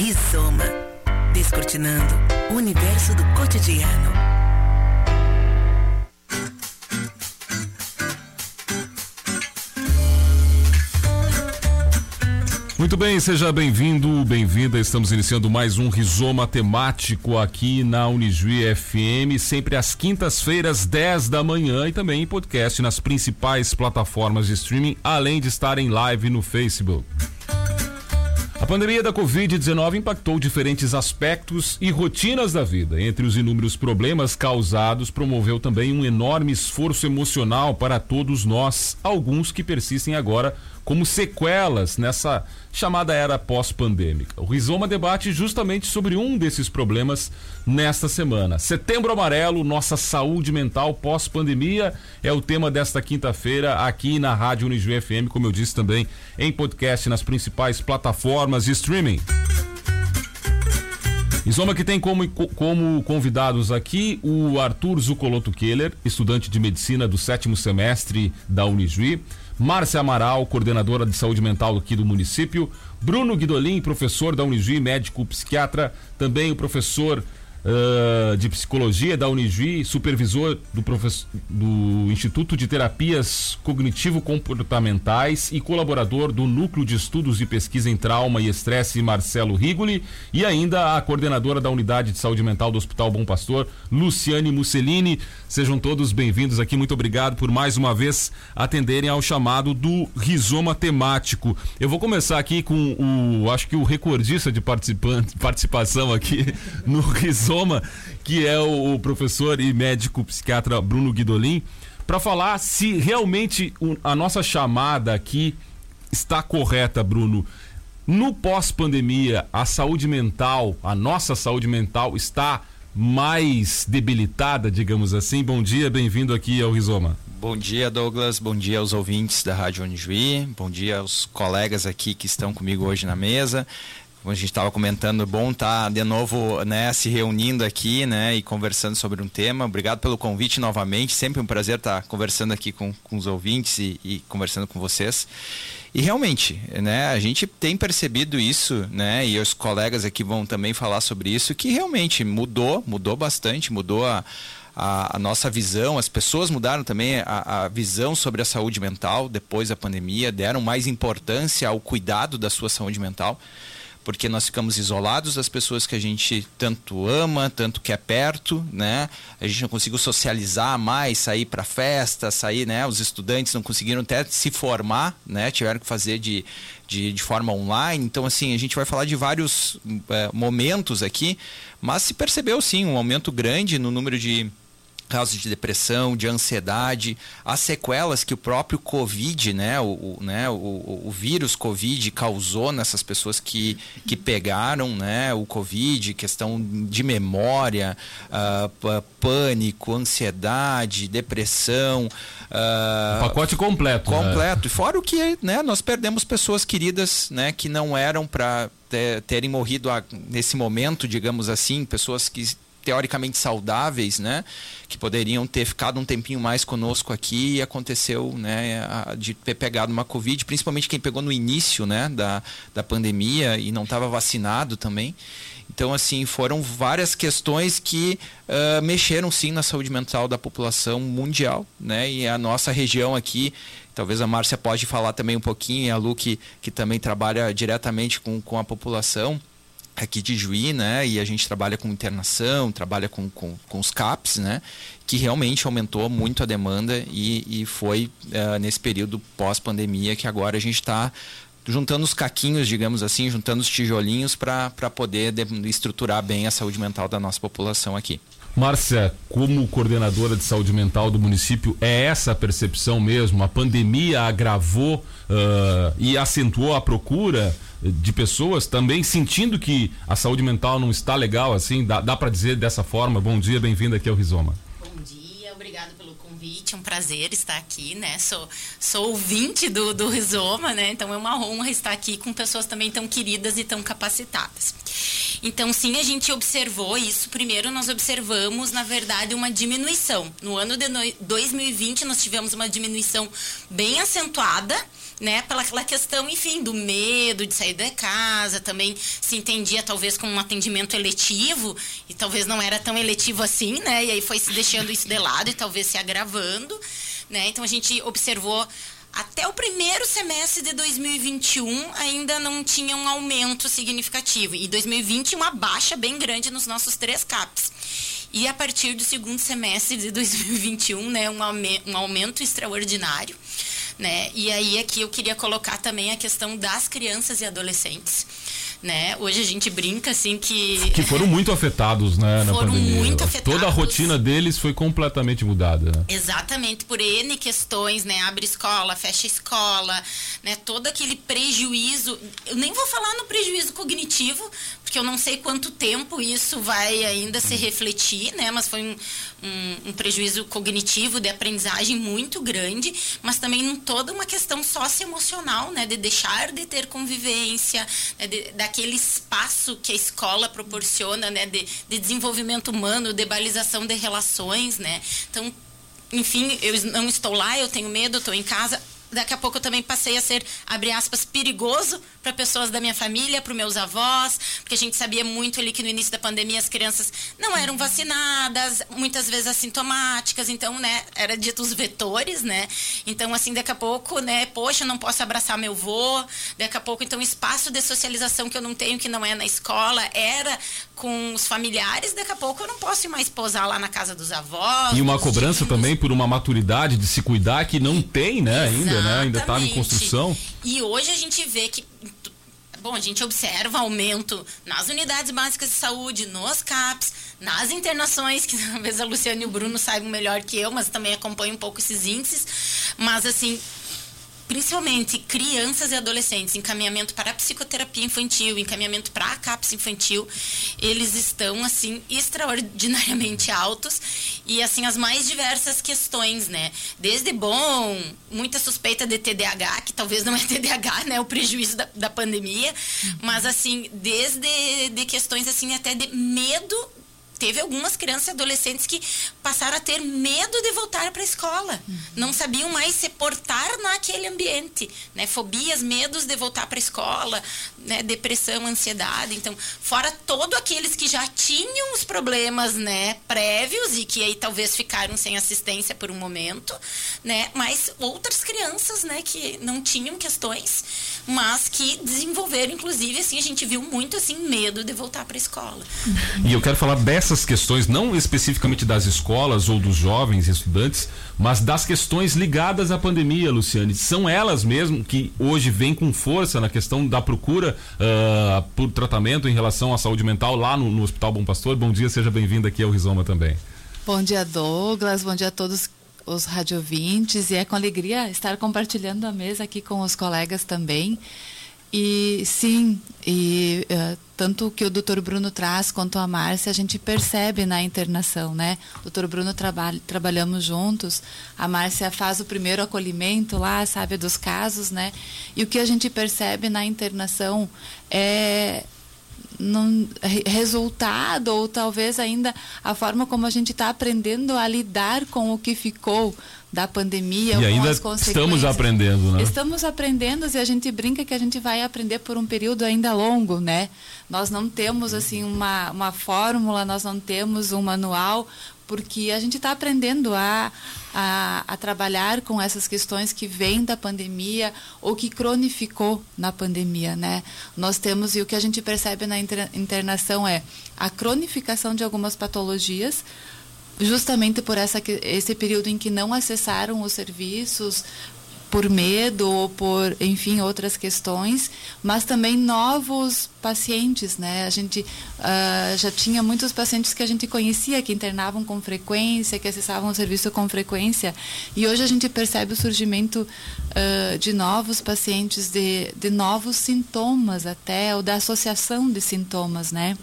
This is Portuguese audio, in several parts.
Rizoma. Descortinando o universo do cotidiano. Muito bem, seja bem-vindo, bem-vinda. Estamos iniciando mais um Rizoma temático aqui na Unijuí FM, sempre às quintas-feiras, 10 da manhã e também em podcast nas principais plataformas de streaming, além de estar em live no Facebook. A pandemia da Covid-19 impactou diferentes aspectos e rotinas da vida. Entre os inúmeros problemas causados, promoveu também um enorme esforço emocional para todos nós, alguns que persistem agora como sequelas nessa chamada era pós-pandêmica. O Rizoma debate justamente sobre um desses problemas nesta semana. Setembro Amarelo, nossa saúde mental pós-pandemia é o tema desta quinta-feira aqui na Rádio Unijuí FM, como eu disse também em podcast nas principais plataformas de streaming. Isoma que tem como, como convidados aqui o Arthur Zucoloto Keller, estudante de medicina do sétimo semestre da Unijuí, Márcia Amaral, coordenadora de saúde mental aqui do município, Bruno Guidolin, professor da Unijuí, médico psiquiatra, também o professor uh, de Psicologia da Unijuí, supervisor do, do Instituto de Terapias Cognitivo-Comportamentais e colaborador do Núcleo de Estudos e Pesquisa em Trauma e Estresse, Marcelo Rigoli, e ainda a coordenadora da Unidade de Saúde Mental do Hospital Bom Pastor, Luciane Mussolini. Sejam todos bem-vindos aqui. Muito obrigado por mais uma vez atenderem ao chamado do Rizoma Temático. Eu vou começar aqui com o, acho que o recordista de participação aqui no Rizoma Que é o, professor e médico psiquiatra Bruno Guidolin, para falar se realmente a nossa chamada aqui está correta, Bruno. No pós-pandemia, a saúde mental, a nossa saúde mental está mais debilitada, digamos assim. Bom dia, bem-vindo aqui ao Rizoma. Bom dia, Douglas. Bom dia aos ouvintes da Rádio Unijuí. Bom dia aos colegas aqui que estão comigo hoje na mesa como a gente estava comentando, bom estar tá de novo né, se reunindo aqui né, e conversando sobre um tema. Obrigado pelo convite novamente. Sempre um prazer estar tá conversando aqui com, com os ouvintes e, e, conversando com vocês. E realmente, né, a gente tem percebido isso, né, e os colegas aqui vão também falar sobre isso, que realmente mudou, mudou bastante, mudou a, a, a, nossa visão, as pessoas mudaram também a, a, visão sobre a saúde mental depois da pandemia, deram mais importância ao cuidado da sua saúde mental porque nós ficamos isolados das pessoas que a gente tanto ama, tanto quer perto, né? A gente não conseguiu socializar mais, sair para festa, sair, né? Os estudantes não conseguiram até se formar, né? Tiveram que fazer de, de, de forma online. Então, assim, a gente vai falar de vários é, momentos aqui, mas se percebeu sim um aumento grande no número de casos de depressão, de ansiedade, as sequelas que o próprio Covid, né, o, o né, o, o, vírus Covid causou nessas pessoas que, que pegaram né, o Covid, questão de memória, uh, pânico, ansiedade, depressão. Uh, pacote completo. Né? Completo. Né? E fora o que né, nós perdemos pessoas queridas né, que não eram para terem morrido a, nesse momento, digamos assim, pessoas que teoricamente saudáveis, né, que poderiam ter ficado um tempinho mais conosco aqui e aconteceu, né, de ter pegado uma covid, principalmente quem pegou no início, né, da, da pandemia e não estava vacinado também. Então, assim, foram várias questões que uh, mexeram sim na saúde mental da população mundial, né? E a nossa região aqui, talvez a Márcia pode falar também um pouquinho, e a Lu que, que também trabalha diretamente com, com a população aqui de Juí, né? E a gente trabalha com internação, trabalha com, com, com os CAPs, né? Que realmente aumentou muito a demanda e, e foi uh, nesse período pós-pandemia que agora a gente está juntando os caquinhos, digamos assim, juntando os tijolinhos para poder de, estruturar bem a saúde mental da nossa população aqui. Márcia, como coordenadora de saúde mental do município, é essa a percepção mesmo? A pandemia agravou uh, e acentuou a procura de pessoas também sentindo que a saúde mental não está legal assim? Dá, dá para dizer dessa forma? Bom dia, bem-vindo aqui ao Rizoma. Bom dia, obrigado pelo convite, um prazer estar aqui, né? Sou, sou ouvinte do, do Rizoma, né? Então é uma honra estar aqui com pessoas também tão queridas e tão capacitadas. Então, sim, a gente observou isso. Primeiro, nós observamos, na verdade, uma diminuição. No ano de 2020, nós tivemos uma diminuição bem acentuada né, pela aquela questão, enfim, do medo de sair da casa, também se entendia talvez como um atendimento eletivo e talvez não era tão eletivo assim, né? E aí foi se deixando isso de lado e talvez se agravando, né? Então a gente observou até o primeiro semestre de 2021 ainda não tinha um aumento significativo e 2020 uma baixa bem grande nos nossos três CAPs. E a partir do segundo semestre de 2021, né, um aumento extraordinário. Né? E aí aqui eu queria colocar também a questão das crianças e adolescentes né? Hoje a gente brinca assim que que foram muito afetados, né, na foram pandemia. muito afetados. Toda a rotina deles foi completamente mudada. Né? Exatamente por N questões, né? Abre escola, fecha escola, né? Todo aquele prejuízo. Eu nem vou falar no prejuízo cognitivo, porque eu não sei quanto tempo isso vai ainda se refletir, né? Mas foi um, um, um prejuízo cognitivo de aprendizagem muito grande, mas também toda uma questão socioemocional, né? De deixar de ter convivência, né? de, daquele espaço que a escola proporciona, né? De, de desenvolvimento humano, de balização de relações, né? Então, enfim, eu não estou lá, eu tenho medo, estou em casa daqui a pouco eu também passei a ser, abre aspas, perigoso para pessoas da minha família, para os meus avós, porque a gente sabia muito ali que no início da pandemia as crianças não eram vacinadas, muitas vezes assintomáticas, então, né, era dito os vetores, né? Então, assim, daqui a pouco, né, poxa, não posso abraçar meu avô, daqui a pouco, então, espaço de socialização que eu não tenho, que não é na escola, era com os familiares, daqui a pouco eu não posso ir mais posar lá na casa dos avós. E uma cobrança também por uma maturidade de se cuidar que não tem, né, ainda, né? Ainda está em construção. E hoje a gente vê que Bom, a gente observa aumento nas unidades básicas de saúde, nos CAPs, nas internações, que talvez a Luciane e o Bruno saibam melhor que eu, mas também acompanho um pouco esses índices. Mas, assim, principalmente crianças e adolescentes, encaminhamento para a psicoterapia infantil, encaminhamento para a CAPS infantil, eles estão assim extraordinariamente altos e assim as mais diversas questões, né? Desde bom, muita suspeita de TDAH, que talvez não é TDAH, né, o prejuízo da, da pandemia, mas assim, desde de questões assim até de medo teve algumas crianças e adolescentes que passaram a ter medo de voltar para a escola. Uhum. Não sabiam mais se portar naquele ambiente, né? Fobias, medos de voltar para a escola, né? Depressão, ansiedade. Então, fora todos aqueles que já tinham os problemas, né, prévios e que aí talvez ficaram sem assistência por um momento, né? Mas outras crianças, né, que não tinham questões, mas que desenvolveram inclusive assim, a gente viu muito assim medo de voltar para a escola. E eu quero falar dessa essas questões, não especificamente das escolas ou dos jovens estudantes, mas das questões ligadas à pandemia, Luciane. São elas mesmo que hoje vêm com força na questão da procura uh, por tratamento em relação à saúde mental lá no, no Hospital Bom Pastor. Bom dia, seja bem-vindo aqui ao Rizoma também. Bom dia, Douglas. Bom dia a todos os radiovintes. E é com alegria estar compartilhando a mesa aqui com os colegas também. E sim, e uh, tanto que o doutor Bruno traz quanto a Márcia, a gente percebe na internação, né? O doutor Bruno trabalha, trabalhamos juntos, a Márcia faz o primeiro acolhimento lá, sabe, dos casos, né? E o que a gente percebe na internação é não, resultado ou talvez ainda a forma como a gente está aprendendo a lidar com o que ficou da pandemia e ainda estamos aprendendo né? Estamos aprendendo e a gente brinca que a gente vai aprender por um período ainda longo né? Nós não temos assim uma, uma fórmula nós não temos um manual porque a gente está aprendendo a, a, a, trabalhar com essas questões que vêm da pandemia ou que cronificou na pandemia, né? Nós temos, e o que a gente percebe na internação é a cronificação de algumas patologias, justamente por essa, esse período em que não acessaram os serviços, por medo ou por, enfim, outras questões, mas também novos pacientes, né? A gente uh, já tinha muitos pacientes que a gente conhecia, que internavam com frequência, que acessavam o serviço com frequência, e hoje a gente percebe o surgimento uh, de novos pacientes, de, de novos sintomas até, ou da associação de sintomas, né?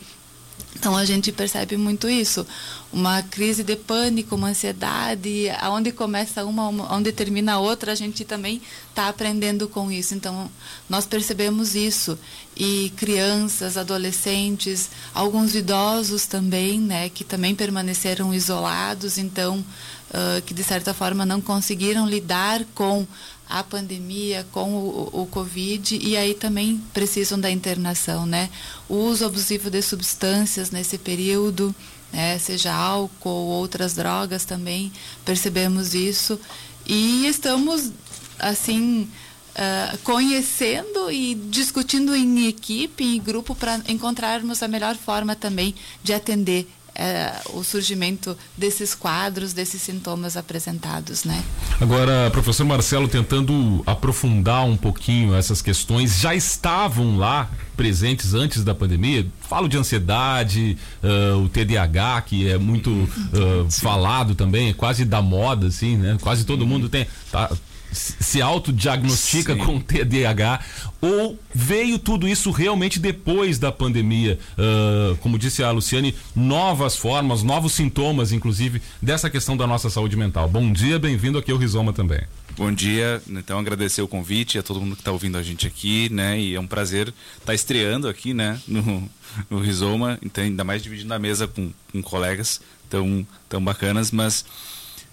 Então a gente percebe muito isso, uma crise de pânico, uma ansiedade, aonde começa uma, onde termina a outra, a gente também está aprendendo com isso. Então nós percebemos isso e crianças, adolescentes, alguns idosos também, né, que também permaneceram isolados, então uh, que de certa forma não conseguiram lidar com a pandemia, com o, o, Covid, e aí também precisam da internação, né? O uso abusivo de substâncias nesse período, né? seja álcool ou outras drogas também, percebemos isso. E estamos, assim, uh, conhecendo e discutindo em equipe, em grupo, para encontrarmos a melhor forma também de atender é, o surgimento desses quadros, desses sintomas apresentados, né? Agora, professor Marcelo, tentando aprofundar um pouquinho essas questões, já estavam lá presentes antes da pandemia? Falo de ansiedade, uh, o TDAH, que é muito uh, falado também, é quase da moda, assim, né? Quase todo mundo tem. Tá, se autodiagnostica Sim. com TDAH ou veio tudo isso realmente depois da pandemia? Uh, como disse a Luciane, novas formas, novos sintomas, inclusive, dessa questão da nossa saúde mental. Bom dia, bem-vindo aqui ao Rizoma também. Bom dia, então agradecer o convite a todo mundo que está ouvindo a gente aqui, né? E é um prazer estar tá estreando aqui, né? No, no Rizoma, então ainda mais dividindo a mesa com, com colegas tão, tão bacanas, mas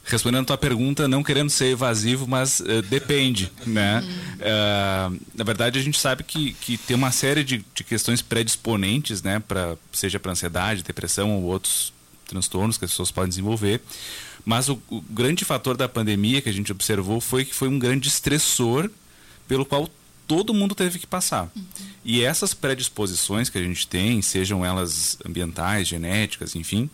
respondendo a tua pergunta, não querendo ser evasivo, mas uh, depende, né? Uh, na verdade, a gente sabe que, que tem uma série de, de questões predisponentes, né? Pra, seja para ansiedade, depressão ou outros transtornos que as pessoas podem desenvolver. Mas o, o, grande fator da pandemia que a gente observou foi que foi um grande estressor pelo qual todo mundo teve que passar. Uhum. E essas predisposições que a gente tem, sejam elas ambientais, genéticas, enfim,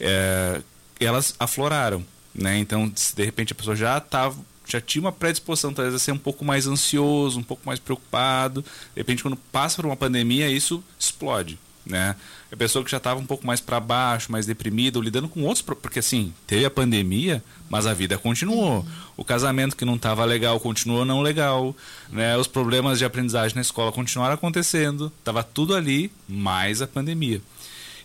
é, elas afloraram. Né? Então, de repente, a pessoa já estava já tinha uma predisposição talvez a ser um pouco mais ansioso, um pouco mais preocupado. De repente, quando passa por uma pandemia, isso explode, né? A pessoa que já estava um pouco mais para baixo, mais deprimida, ou lidando com outros, porque assim, teve a pandemia, mas a vida continuou. O casamento que não estava legal continuou não legal, né? Os problemas de aprendizagem na escola continuaram acontecendo, tava tudo ali, mais a pandemia.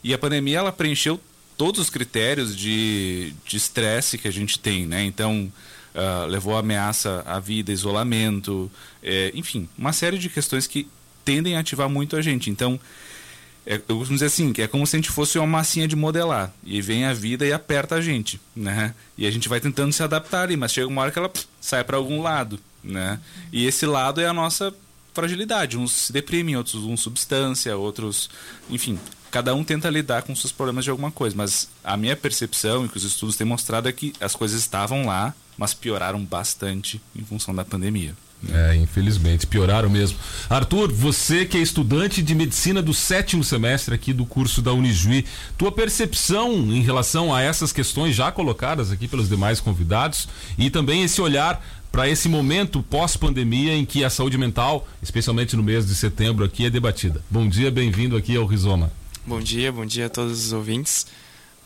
E a pandemia ela preencheu todos os critérios de estresse que a gente tem, né? Então, uh, levou ameaça à vida, isolamento, é, enfim, uma série de questões que tendem a ativar muito a gente. Então, é, eu costumo dizer assim, que é como se a gente fosse uma massinha de modelar. E vem a vida e aperta a gente, né? E a gente vai tentando se adaptar ali, mas chega uma hora que ela pff, sai para algum lado, né? E esse lado é a nossa fragilidade. Uns se deprimem, outros usam substância, outros... Enfim, cada um tenta lidar com seus problemas de alguma coisa, mas a minha percepção e que os estudos têm mostrado é que as coisas estavam lá, mas pioraram bastante em função da pandemia. É, infelizmente, pioraram mesmo. Arthur, você que é estudante de medicina do sétimo semestre aqui do curso da Unijuí, tua percepção em relação a essas questões já colocadas aqui pelos demais convidados e também esse olhar para esse momento pós-pandemia em que a saúde mental, especialmente no mês de setembro aqui, é debatida. Bom dia, bem-vindo aqui ao Rizoma. Bom dia, bom dia a todos os ouvintes.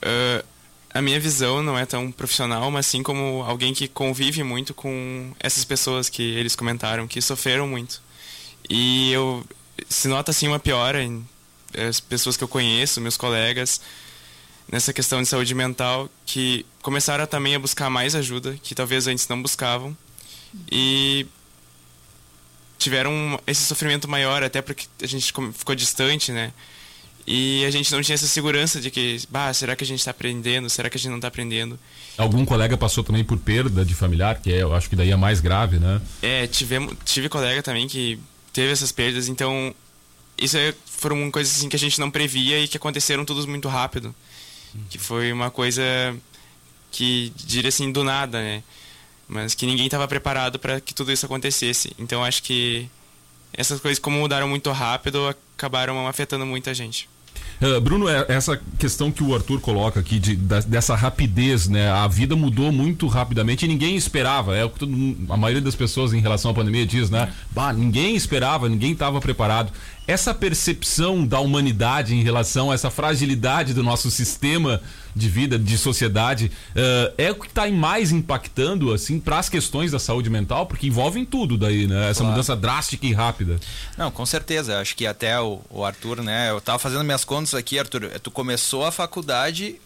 Uh, a minha visão não é tão profissional, mas sim como alguém que convive muito com essas pessoas que eles comentaram, que sofreram muito. E eu se nota assim uma piora em as pessoas que eu conheço, meus colegas, nessa questão de saúde mental, que começaram também a buscar mais ajuda, que talvez antes não buscavam. E tiveram esse sofrimento maior, até porque a gente ficou distante, né? E a gente não tinha essa segurança de que, bah, será que a gente está aprendendo? Será que a gente não está aprendendo? Algum colega passou também por perda de familiar, que é, eu acho que daí é mais grave, né? É, tivemos, tive colega também que teve essas perdas, então isso é, foram coisas assim que a gente não previa e que aconteceram todos muito rápido. Hum. Que foi uma coisa que diria assim do nada, né? Mas que ninguém estava preparado para que tudo isso acontecesse. Então acho que essas coisas como mudaram muito rápido acabaram afetando muita gente. Uh, Bruno, é, essa questão que o Arthur coloca aqui de, dessa rapidez, né? A vida mudou muito rapidamente e ninguém esperava. É o que a maioria das pessoas em relação à pandemia diz, né? Bah, ninguém esperava, ninguém estava preparado essa percepção da humanidade em relação a essa fragilidade do nosso sistema de vida, de sociedade, uh, é o que está mais impactando assim para as questões da saúde mental, porque envolvem tudo daí, né? Essa claro. mudança drástica e rápida. Não, com certeza. Acho que até o, o Arthur, né? Eu estava fazendo minhas contas aqui, Arthur. Tu começou a faculdade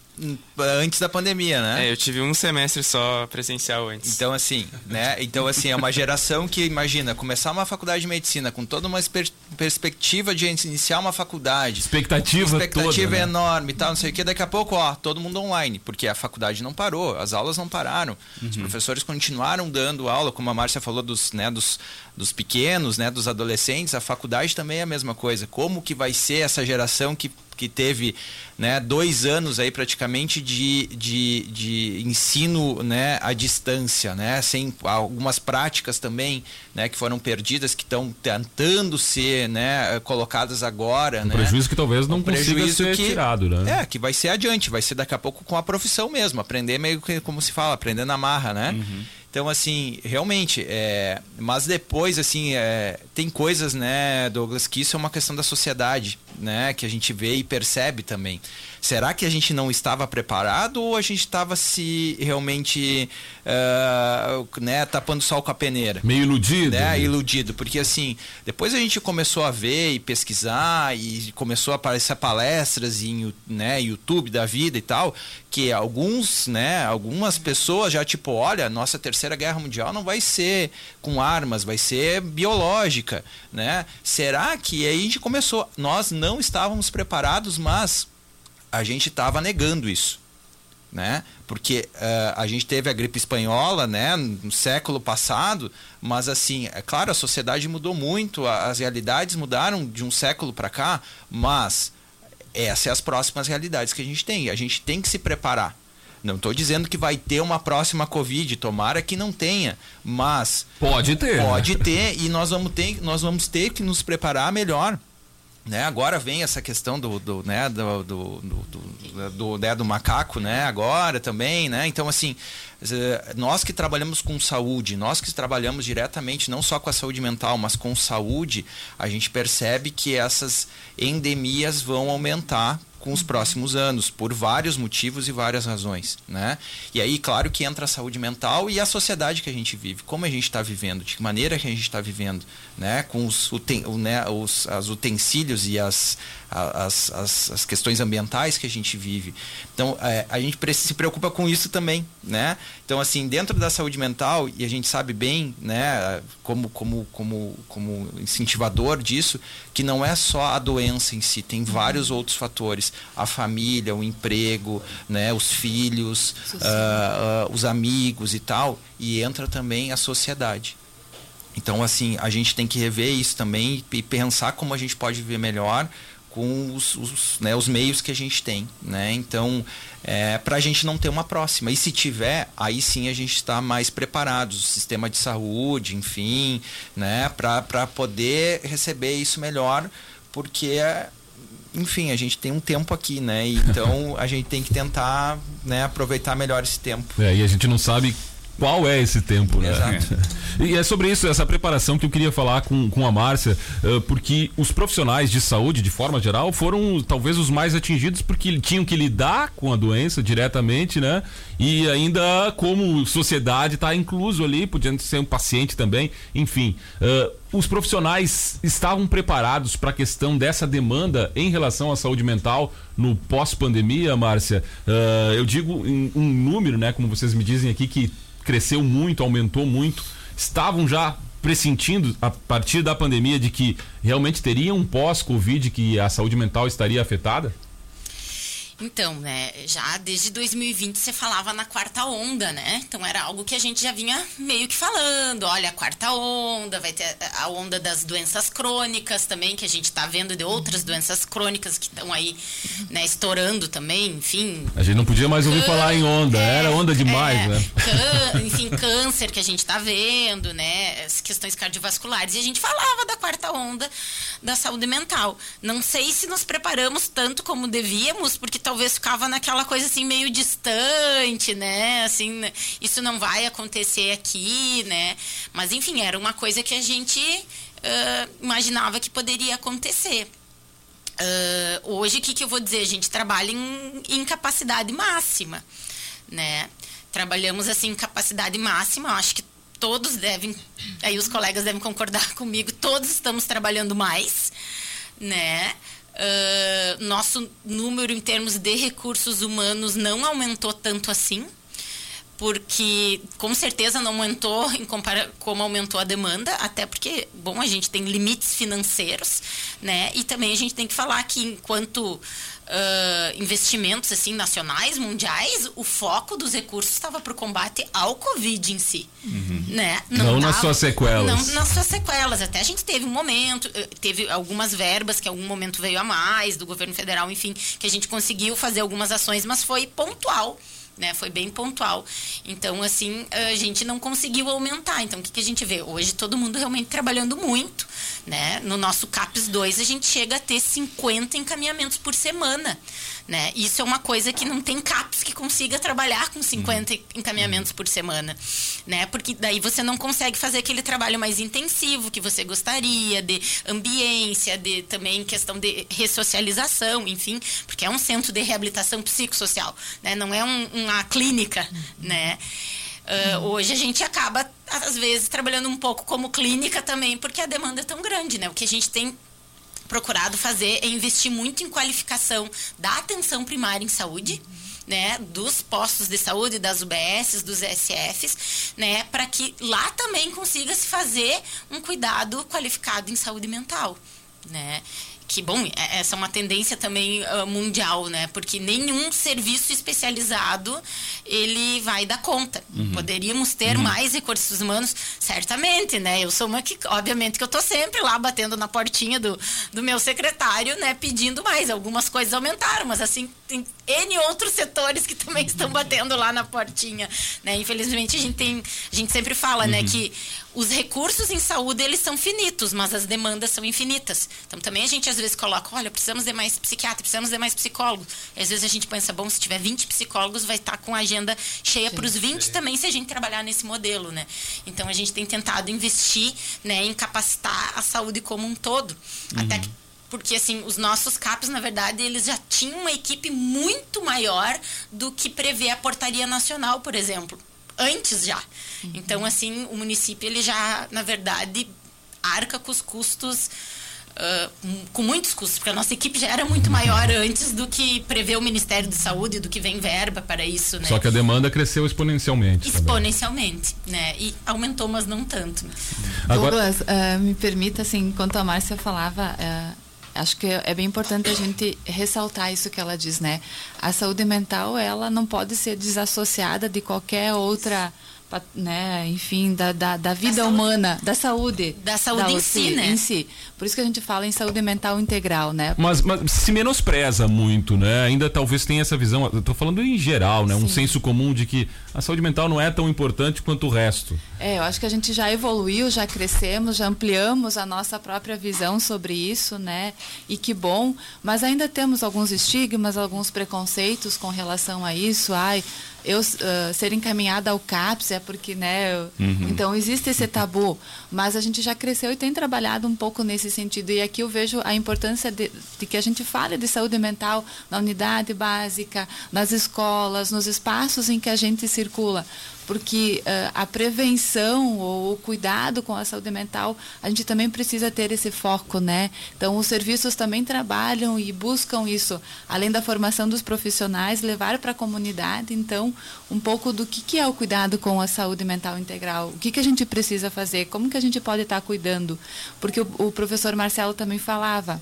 antes da pandemia, né? É, eu tive um semestre só presencial antes. Então, assim, né? Então, assim, é uma geração que, imagina, começar uma faculdade de medicina com toda uma per perspectiva de iniciar uma faculdade. Expectativa, expectativa toda, né? enorme e tal, não sei o que. Daqui a pouco, ó, todo mundo online, porque a faculdade não parou, as aulas não pararam. Os professores continuaram dando aula, como a Márcia falou dos, né, dos, dos pequenos, né, dos adolescentes. A faculdade também é a mesma coisa. Como que vai ser essa geração que que teve né, dois anos aí praticamente de, de, de ensino né, à distância, né, sem algumas práticas também né, que foram perdidas, que estão tentando ser né, colocadas agora. Um né? prejuízo que talvez não um consiga ser que, tirado, né? É, que vai ser adiante, vai ser daqui a pouco com a profissão mesmo, aprender meio que como se fala, aprender na marra, né? Uhum. Então, assim, realmente, é, mas depois, assim, é, tem coisas, né, Douglas, que isso é uma questão da sociedade, né, que a gente vê e percebe também. Será que a gente não estava preparado ou a gente estava se realmente, uh, né, tapando sol com a peneira? Meio iludido. Né, iludido, porque assim, depois a gente começou a ver e pesquisar e começou a aparecer palestras em né, YouTube da vida e tal, que alguns, né, algumas pessoas já tipo, olha, nossa terceira guerra mundial não vai ser com armas, vai ser biológica, né? Será que aí a gente começou, nós não estávamos preparados, mas a gente estava negando isso. Né? Porque uh, a gente teve a gripe espanhola, né, no século passado, mas assim, é claro, a sociedade mudou muito, as realidades mudaram de um século para cá, mas essas são as próximas realidades que a gente tem. A gente tem que se preparar. Não estou dizendo que vai ter uma próxima Covid, tomara que não tenha, mas pode ter. Pode ter e nós vamos ter, nós vamos ter que nos preparar melhor. Né? Agora vem essa questão do, do, né? do, do, do, do, né? do macaco, né? Agora também, né? Então, assim, nós que trabalhamos com saúde, nós que trabalhamos diretamente não só com a saúde mental, mas com saúde, a gente percebe que essas endemias vão aumentar com os próximos anos, por vários motivos e várias razões, né? E aí, claro que entra a saúde mental e a sociedade que a gente vive, como a gente está vivendo, de que maneira que a gente está vivendo, né? Com os, uten, né? os as utensílios e as, as, as, as, questões ambientais que a gente vive. Então, é, a gente se preocupa com isso também, né? Então, assim, dentro da saúde mental, e a gente sabe bem, né, como, como, como, como incentivador disso, que não é só a doença em si, tem vários outros fatores. A família, o emprego, né, os filhos, uh, uh, os amigos e tal, e entra também a sociedade. Então, assim, a gente tem que rever isso também e pensar como a gente pode viver melhor com os, os, né, os meios que a gente tem, né? Então, é, para a gente não ter uma próxima. E se tiver, aí sim a gente está mais preparado, o sistema de saúde, enfim, né? Para poder receber isso melhor, porque enfim, a gente tem um tempo aqui, né? Então a gente tem que tentar né, aproveitar melhor esse tempo. É, e a gente não sabe qual é esse tempo, né? Exato. E é sobre isso, essa preparação que eu queria falar com, com a Márcia, uh, porque os profissionais de saúde, de forma geral, foram talvez os mais atingidos porque tinham que lidar com a doença diretamente, né? E ainda como sociedade está incluso ali, podia ser um paciente também, enfim. Uh, os profissionais estavam preparados para a questão dessa demanda em relação à saúde mental no pós-pandemia, Márcia? Uh, eu digo um número, né? Como vocês me dizem aqui, que cresceu muito, aumentou muito, estavam já pressentindo a partir da pandemia de que realmente teria um pós-Covid que a saúde mental estaria afetada? Então, né, já desde 2020 você falava na quarta onda, né? Então era algo que a gente já vinha meio que falando. Olha, a quarta onda, vai ter a onda das doenças crônicas também, que a gente tá vendo de outras doenças crônicas que estão aí, né, estourando também, enfim. A gente não podia mais ouvir falar em onda, é, era onda demais, é, né? Enfim, câncer que a gente tá vendo, né? As questões cardiovasculares. E a gente falava da quarta onda da saúde mental. Não sei se nos preparamos tanto como devíamos, porque talvez ficava naquela coisa assim meio distante, né? Assim, né? isso não vai acontecer aqui, né? Mas enfim, era uma coisa que a gente uh, imaginava que poderia acontecer. Uh, hoje, o que, que eu vou dizer? A gente trabalha em, em capacidade máxima, né? Trabalhamos assim em capacidade máxima. Acho que todos devem, aí os colegas devem concordar comigo. Todos estamos trabalhando mais né? Uh, nosso número em termos de recursos humanos não aumentou tanto assim, porque com certeza não aumentou em compara como aumentou a demanda, até porque, bom, a gente tem limites financeiros, né? E também a gente tem que falar que enquanto Uh, investimentos assim nacionais, mundiais, o foco dos recursos estava para o combate ao Covid em si, uhum. né? Não, não nas suas sequelas. Não nas suas sequelas. Até a gente teve um momento, eh, teve algumas verbas que em algum momento veio a mais do governo federal, enfim, que a gente conseguiu fazer algumas ações, mas foi pontual né? Foi bem pontual. Então, assim, a gente não conseguiu aumentar. Então, o que, que a gente vê? Hoje todo mundo realmente trabalhando muito, né? No nosso CAPES 2, a gente chega a ter 50 encaminhamentos por semana, né? Isso é uma coisa que não tem CAPES que consiga trabalhar com 50 uhum. encaminhamentos por semana, né? Porque daí você não consegue fazer aquele trabalho mais intensivo que você gostaria, de ambiência, de também questão de ressocialização, enfim, porque é um centro de reabilitação psicossocial, né? Não é um, um uma clínica, né? Uh, hoje a gente acaba, às vezes, trabalhando um pouco como clínica também, porque a demanda é tão grande, né? O que a gente tem procurado fazer é investir muito em qualificação da atenção primária em saúde, né, dos postos de saúde, das UBSs, dos SFs, né, para que lá também consiga se fazer um cuidado qualificado em saúde mental, né? Que bom, é, essa é uma tendência também uh, mundial, né? Porque nenhum serviço especializado ele vai dar conta. Uhum. Poderíamos ter uhum. mais recursos humanos, certamente, né? Eu sou uma que, obviamente, que eu tô sempre lá batendo na portinha do, do meu secretário, né? Pedindo mais. Algumas coisas aumentaram, mas assim, tem N outros setores que também estão batendo lá na portinha, né? Infelizmente, a gente tem, a gente sempre fala, né, uhum. né, que os recursos em saúde eles são finitos, mas as demandas são infinitas. Então também a gente às vezes coloca, olha, precisamos de mais psiquiatra, precisamos de mais psicólogo. E, às vezes a gente pensa, bom, se tiver 20 psicólogos, vai estar com a agenda cheia para os 20 é. também se a gente trabalhar nesse modelo, né? Então a gente tem tentado investir, né, em capacitar a saúde como um todo, uhum. até que porque assim os nossos CAPs na verdade eles já tinham uma equipe muito maior do que prevê a portaria nacional por exemplo antes já. Uhum. Então, assim, o município, ele já, na verdade, arca com os custos. Uh, com muitos custos, porque a nossa equipe já era muito maior antes do que prevê o Ministério de Saúde, do que vem verba para isso, né? Só que a demanda cresceu exponencialmente. Exponencialmente, também. né? E aumentou, mas não tanto. Agora... Douglas, uh, me permita, assim, enquanto a Márcia falava, uh, acho que é bem importante a gente ressaltar isso que ela diz, né? A saúde mental, ela não pode ser desassociada de qualquer outra né, enfim, da, da, da vida da humana, da saúde. Da saúde da, em si, né? Em si. Por isso que a gente fala em saúde mental integral, né? Mas, mas se menospreza muito, né? Ainda talvez tenha essa visão, eu tô falando em geral, né? Sim. Um senso comum de que a saúde mental não é tão importante quanto o resto. É, eu acho que a gente já evoluiu, já crescemos, já ampliamos a nossa própria visão sobre isso, né? E que bom, mas ainda temos alguns estigmas, alguns preconceitos com relação a isso. Ai, eu uh, ser encaminhada ao CAPS é porque, né? Uhum. Então existe esse tabu, mas a gente já cresceu e tem trabalhado um pouco nesse sentido. E aqui eu vejo a importância de, de que a gente fale de saúde mental na unidade básica, nas escolas, nos espaços em que a gente circula porque uh, a prevenção ou o cuidado com a saúde mental, a gente também precisa ter esse foco, né? Então, os serviços também trabalham e buscam isso, além da formação dos profissionais, levar para a comunidade, então, um pouco do que, que é o cuidado com a saúde mental integral, o que, que a gente precisa fazer, como que a gente pode estar cuidando, porque o, o professor Marcelo também falava,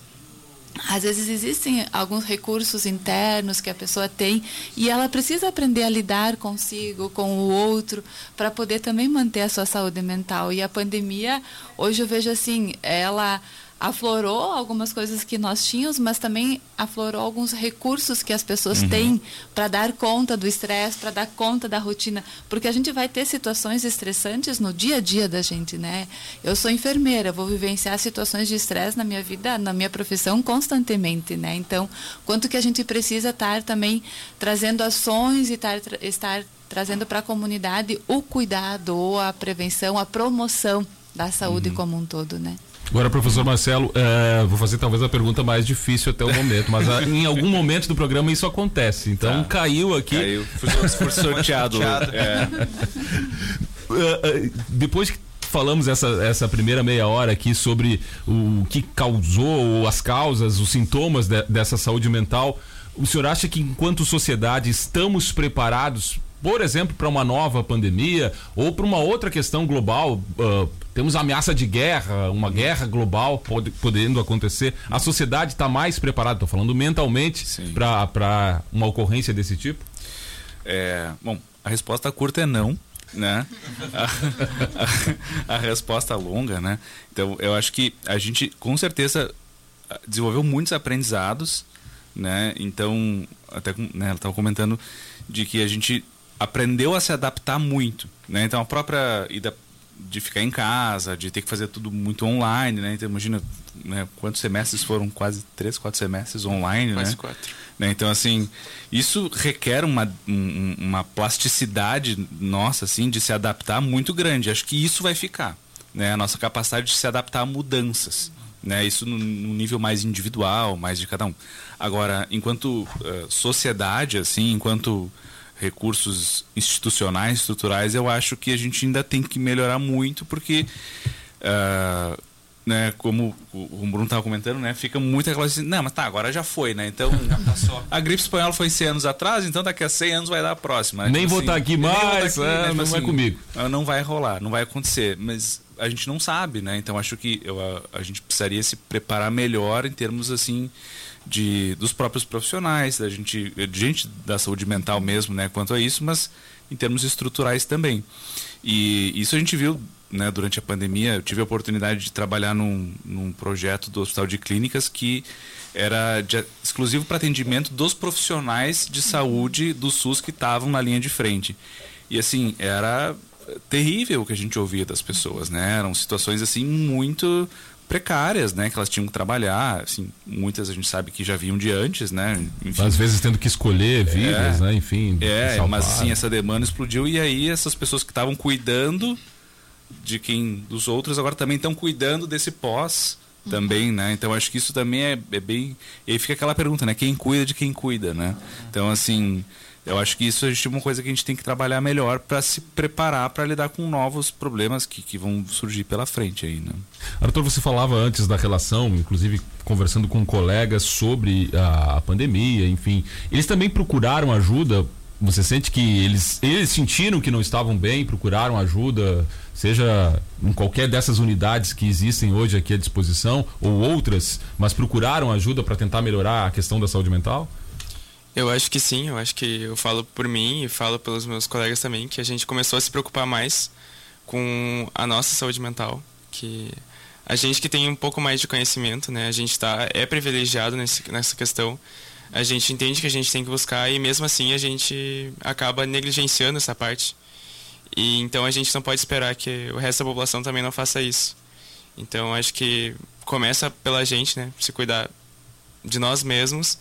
às vezes existem alguns recursos internos que a pessoa tem e ela precisa aprender a lidar consigo, com o outro, para poder também manter a sua saúde mental. E a pandemia, hoje eu vejo assim, ela aflorou algumas coisas que nós tínhamos, mas também aflorou alguns recursos que as pessoas uhum. têm para dar conta do estresse, para dar conta da rotina, porque a gente vai ter situações estressantes no dia a dia da gente, né? Eu sou enfermeira, vou vivenciar situações de estresse na minha vida, na minha profissão constantemente, né? Então, quanto que a gente precisa estar também trazendo ações e estar, estar trazendo para a comunidade o cuidado, a prevenção, a promoção da saúde uhum. como um todo, né? Agora, professor Marcelo, é, vou fazer talvez a pergunta mais difícil até o momento, mas a, em algum momento do programa isso acontece. Então tá. caiu aqui. Caiu, foi, foi sorteado. é. uh, uh, depois que falamos essa, essa primeira meia hora aqui sobre o que causou, as causas, os sintomas de, dessa saúde mental. O senhor acha que, enquanto sociedade, estamos preparados, por exemplo, para uma nova pandemia ou para uma outra questão global? Uh, temos ameaça de guerra, uma guerra global pode, podendo acontecer. A sociedade está mais preparada, estou falando mentalmente, para uma ocorrência desse tipo? É, bom, a resposta curta é não né? A, a, a, resposta longa, né? Então, eu acho que a gente, com certeza, desenvolveu muitos aprendizados, né? Então, até né, ela estava comentando de que a gente aprendeu a se adaptar muito, né? Então, a própria ida de ficar em casa, de ter que fazer tudo muito online, né? Então, imagina né, quantos semestres foram? Quase três, quatro semestres online, Quase né? quatro. Né? Então, assim, isso requer uma, um, uma plasticidade nossa, assim, de se adaptar muito grande. Acho que isso vai ficar, né? A nossa capacidade de se adaptar a mudanças, né? Isso no, no nível mais individual, mais de cada um. Agora, enquanto uh, sociedade, assim, enquanto recursos institucionais, estruturais, eu acho que a gente ainda tem que melhorar muito, porque uh, né, como o Bruno estava comentando, né, fica muito aquela assim, não, mas tá, agora já foi, né? Então, a gripe espanhola foi 100 anos atrás, então daqui a 100 anos vai dar a próxima. Né? Nem tipo vou estar assim, tá aqui mais, tá aqui, é, né? não assim, vai comigo. Não vai rolar, não vai acontecer, mas a gente não sabe, né? Então acho que eu, a, a gente precisaria se preparar melhor em termos assim de dos próprios profissionais, da gente, de gente da saúde mental mesmo, né, quanto a isso, mas em termos estruturais também. E isso a gente viu né, durante a pandemia, eu tive a oportunidade de trabalhar num, num projeto do Hospital de Clínicas que era de, exclusivo para atendimento dos profissionais de saúde do SUS que estavam na linha de frente. E assim, era terrível o que a gente ouvia das pessoas, né? Eram situações assim muito precárias, né, que elas tinham que trabalhar, assim, muitas a gente sabe que já vinham de antes, né? Enfim, Às vezes tendo que escolher vidas, é, né, enfim. É, mas assim, essa demanda explodiu e aí essas pessoas que estavam cuidando de quem dos outros agora também estão cuidando desse pós também, né? Então acho que isso também é, é bem e aí fica aquela pergunta, né? Quem cuida de quem cuida, né? Então assim, eu acho que isso é uma coisa que a gente tem que trabalhar melhor para se preparar para lidar com novos problemas que, que vão surgir pela frente aí, né? Arthur, você falava antes da relação, inclusive conversando com colegas sobre a pandemia, enfim, eles também procuraram ajuda você sente que eles, eles sentiram que não estavam bem, procuraram ajuda, seja em qualquer dessas unidades que existem hoje aqui à disposição, ou outras, mas procuraram ajuda para tentar melhorar a questão da saúde mental? Eu acho que sim, eu acho que eu falo por mim e falo pelos meus colegas também, que a gente começou a se preocupar mais com a nossa saúde mental, que a gente que tem um pouco mais de conhecimento, né, a gente tá, é privilegiado nesse, nessa questão, a gente entende que a gente tem que buscar e mesmo assim a gente acaba negligenciando essa parte. E então a gente não pode esperar que o resto da população também não faça isso. Então acho que começa pela gente, né, se cuidar de nós mesmos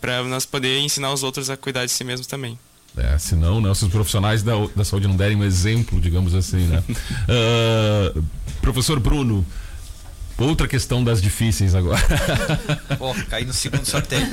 para nós poder ensinar os outros a cuidar de si mesmos também. É, senão, né, se os profissionais da, da saúde não derem um exemplo, digamos assim, né? uh, professor Bruno, Outra questão das difíceis agora. Pô, caí no segundo sorteio.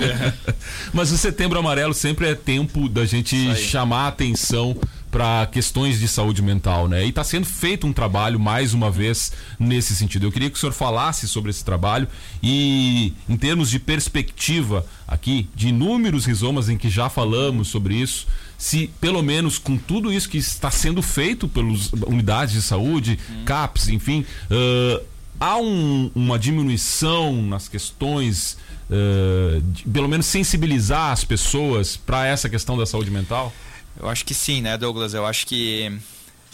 Mas o setembro amarelo sempre é tempo da gente chamar a atenção para questões de saúde mental, né? E está sendo feito um trabalho mais uma vez nesse sentido. Eu queria que o senhor falasse sobre esse trabalho e em termos de perspectiva aqui de inúmeros rizomas em que já falamos sobre isso, se pelo menos com tudo isso que está sendo feito pelas unidades de saúde, hum. CAPS, enfim, uh, há um, uma diminuição nas questões, uh, de, pelo menos sensibilizar as pessoas para essa questão da saúde mental? Eu acho que sim, né, Douglas? Eu acho que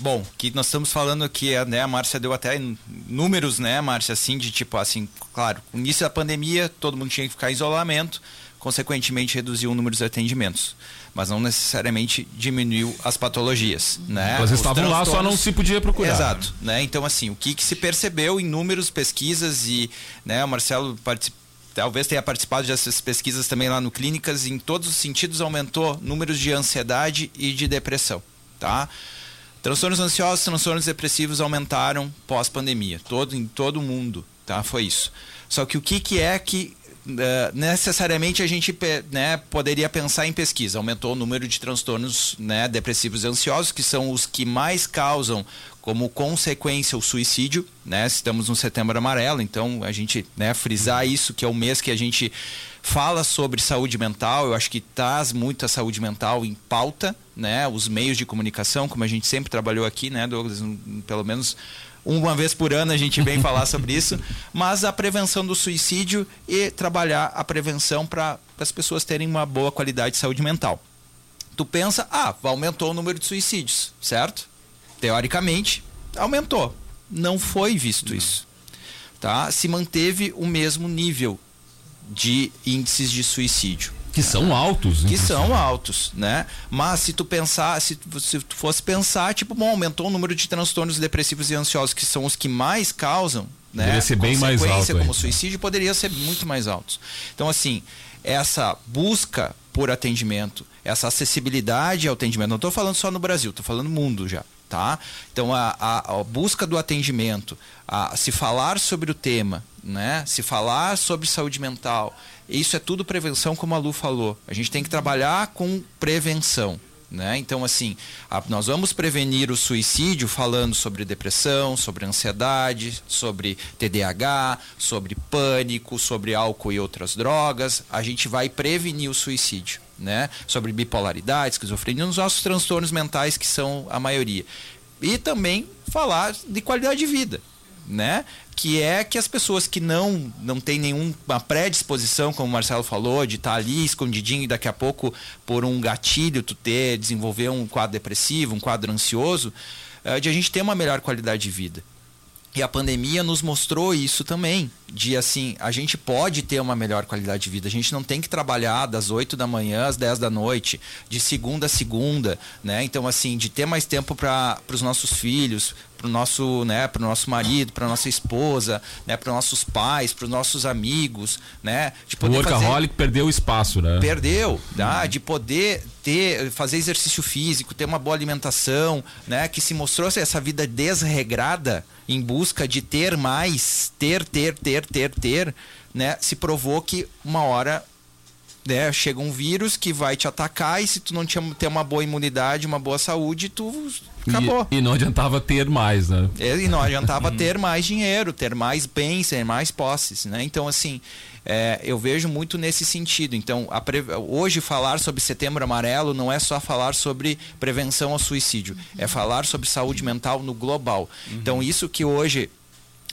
Bom, que nós estamos falando aqui, né, a Márcia deu até números, né, Márcia, assim, de tipo, assim, claro, no início da pandemia, todo mundo tinha que ficar em isolamento, consequentemente reduziu o número de atendimentos, mas não necessariamente diminuiu as patologias, né? Elas estavam lá, só não se podia procurar. Exato, né? Então assim, o que, que se percebeu em números, pesquisas e, né, o Marcelo talvez tenha participado dessas pesquisas também lá no Clínicas, em todos os sentidos aumentou números de ansiedade e de depressão, tá? Transtornos ansiosos, transtornos depressivos aumentaram pós-pandemia, todo em todo o mundo, tá? Foi isso. Só que o que, que é que necessariamente a gente né, poderia pensar em pesquisa. Aumentou o número de transtornos né, depressivos e ansiosos, que são os que mais causam como consequência o suicídio, né? Estamos no setembro amarelo, então a gente, né, frisar isso que é o mês que a gente fala sobre saúde mental, eu acho que traz muito a saúde mental em pauta, né? Os meios de comunicação, como a gente sempre trabalhou aqui, né, Douglas, pelo menos uma vez por ano a gente vem falar sobre isso, mas a prevenção do suicídio e trabalhar a prevenção para as pessoas terem uma boa qualidade de saúde mental. Tu pensa, ah, aumentou o número de suicídios, certo? Teoricamente, aumentou. Não foi visto isso. Tá? Se manteve o mesmo nível de índices de suicídio. Que são altos. Que são altos, né? Mas se tu pensar, se tu, se tu fosse pensar, tipo, bom, aumentou o número de transtornos depressivos e ansiosos, que são os que mais causam, né? Poderia ser bem mais alto. como aí. suicídio, poderia ser muito mais altos. Então, assim, essa busca por atendimento, essa acessibilidade ao atendimento, não estou falando só no Brasil, estou falando no mundo já. Tá? Então a, a, a, busca do atendimento, a, se falar sobre o tema, né? se falar sobre saúde mental, isso é tudo prevenção, como a Lu falou. A gente tem que trabalhar com prevenção. Né? Então, assim, a, nós vamos prevenir o suicídio falando sobre depressão, sobre ansiedade, sobre TDAH, sobre pânico, sobre álcool e outras drogas. A gente vai prevenir o suicídio. Né? Sobre bipolaridade, esquizofrenia, nos nossos transtornos mentais, que são a maioria. E também falar de qualidade de vida né? Que é que as pessoas que não não têm nenhuma predisposição, como o Marcelo falou, de estar ali escondidinho e daqui a pouco por um gatilho tu ter desenvolver um quadro depressivo, um quadro ansioso, eh, de a gente ter uma melhor qualidade de vida. E a pandemia nos mostrou isso também, de assim, a gente pode ter uma melhor qualidade de vida. A gente não tem que trabalhar das 8 da manhã às 10 da noite, de segunda a segunda, né? Então assim, de ter mais tempo para os nossos filhos, para o nosso, né, para o nosso marido, para nossa esposa, né, para nossos pais, para os nossos amigos, né, de poder o workaholic fazer... perdeu espaço, né? Perdeu, tá? De poder ter, fazer exercício físico, ter uma boa alimentação, né, que se mostrou essa vida desregrada em busca de ter mais, ter, ter, ter, ter, ter, né, se provou que uma hora né, chega um vírus que vai te atacar e se tu não ter uma boa imunidade, uma boa saúde, tu acabou. E, e não adiantava ter mais, né? E não adiantava ter mais dinheiro, ter mais bens, ter mais posses, né? Então, assim, é, eu vejo muito nesse sentido. Então, pre... hoje falar sobre setembro amarelo não é só falar sobre prevenção ao suicídio, é falar sobre saúde mental no global. Então, isso que hoje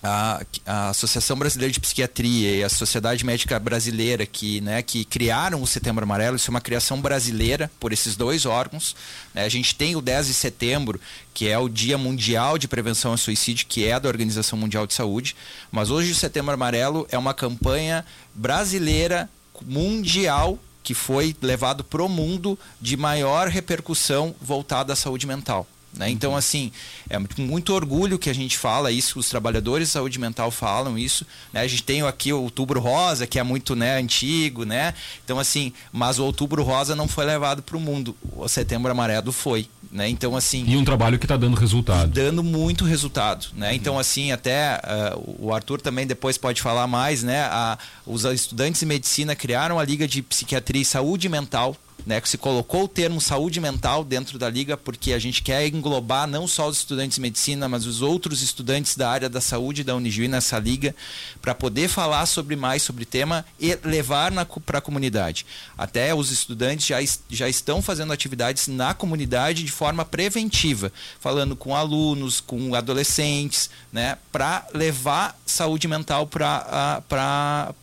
a, a, Associação Brasileira de Psiquiatria e a Sociedade Médica Brasileira que, né, que criaram o Setembro Amarelo, isso é uma criação brasileira por esses dois órgãos. Né? A gente tem o 10 de setembro, que é o Dia Mundial de Prevenção ao Suicídio, que é da Organização Mundial de Saúde, mas hoje o Setembro Amarelo é uma campanha brasileira mundial que foi levado para o mundo de maior repercussão voltada à saúde mental. Né? Então, assim, é com muito orgulho que a gente fala isso, os trabalhadores de saúde mental falam isso. Né? A gente tem aqui o Outubro Rosa, que é muito né, antigo, né? Então, assim, mas o Outubro Rosa não foi levado para o mundo. O Setembro Amarelo foi. Né? Então, assim. E um trabalho que está dando resultado. Dando muito resultado. Né? Então, assim, até uh, o Arthur também depois pode falar mais, né? A, os estudantes de medicina criaram a Liga de Psiquiatria e Saúde Mental né, que se colocou o termo saúde mental dentro da liga porque a gente quer englobar não só os estudantes de medicina, mas os outros estudantes da área da saúde da Unijuí nessa liga para poder falar sobre mais sobre o tema e levar para a comunidade. Até os estudantes já, já estão fazendo atividades na comunidade de forma preventiva, falando com alunos, com adolescentes, né, para levar saúde mental para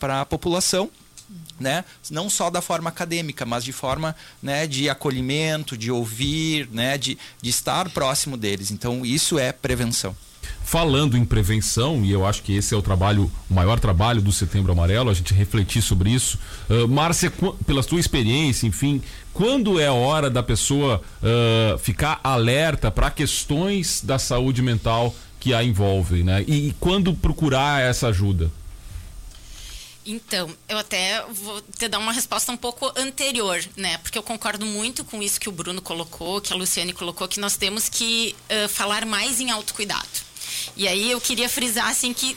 a população né? não só da forma acadêmica, mas de forma né, de acolhimento, de ouvir, né, de, de estar próximo deles. Então, isso é prevenção. Falando em prevenção, e eu acho que esse é o trabalho, o maior trabalho do Setembro Amarelo, a gente refletir sobre isso. Uh, Márcia, pela sua experiência, enfim, quando é a hora da pessoa uh, ficar alerta para questões da saúde mental que a envolvem, né? E, e quando procurar essa ajuda? Então, eu até vou te dar uma resposta um pouco anterior, né? Porque eu concordo muito com isso que o Bruno colocou, que a Luciane colocou, que nós temos que uh, falar mais em autocuidado. E aí eu queria frisar, assim, que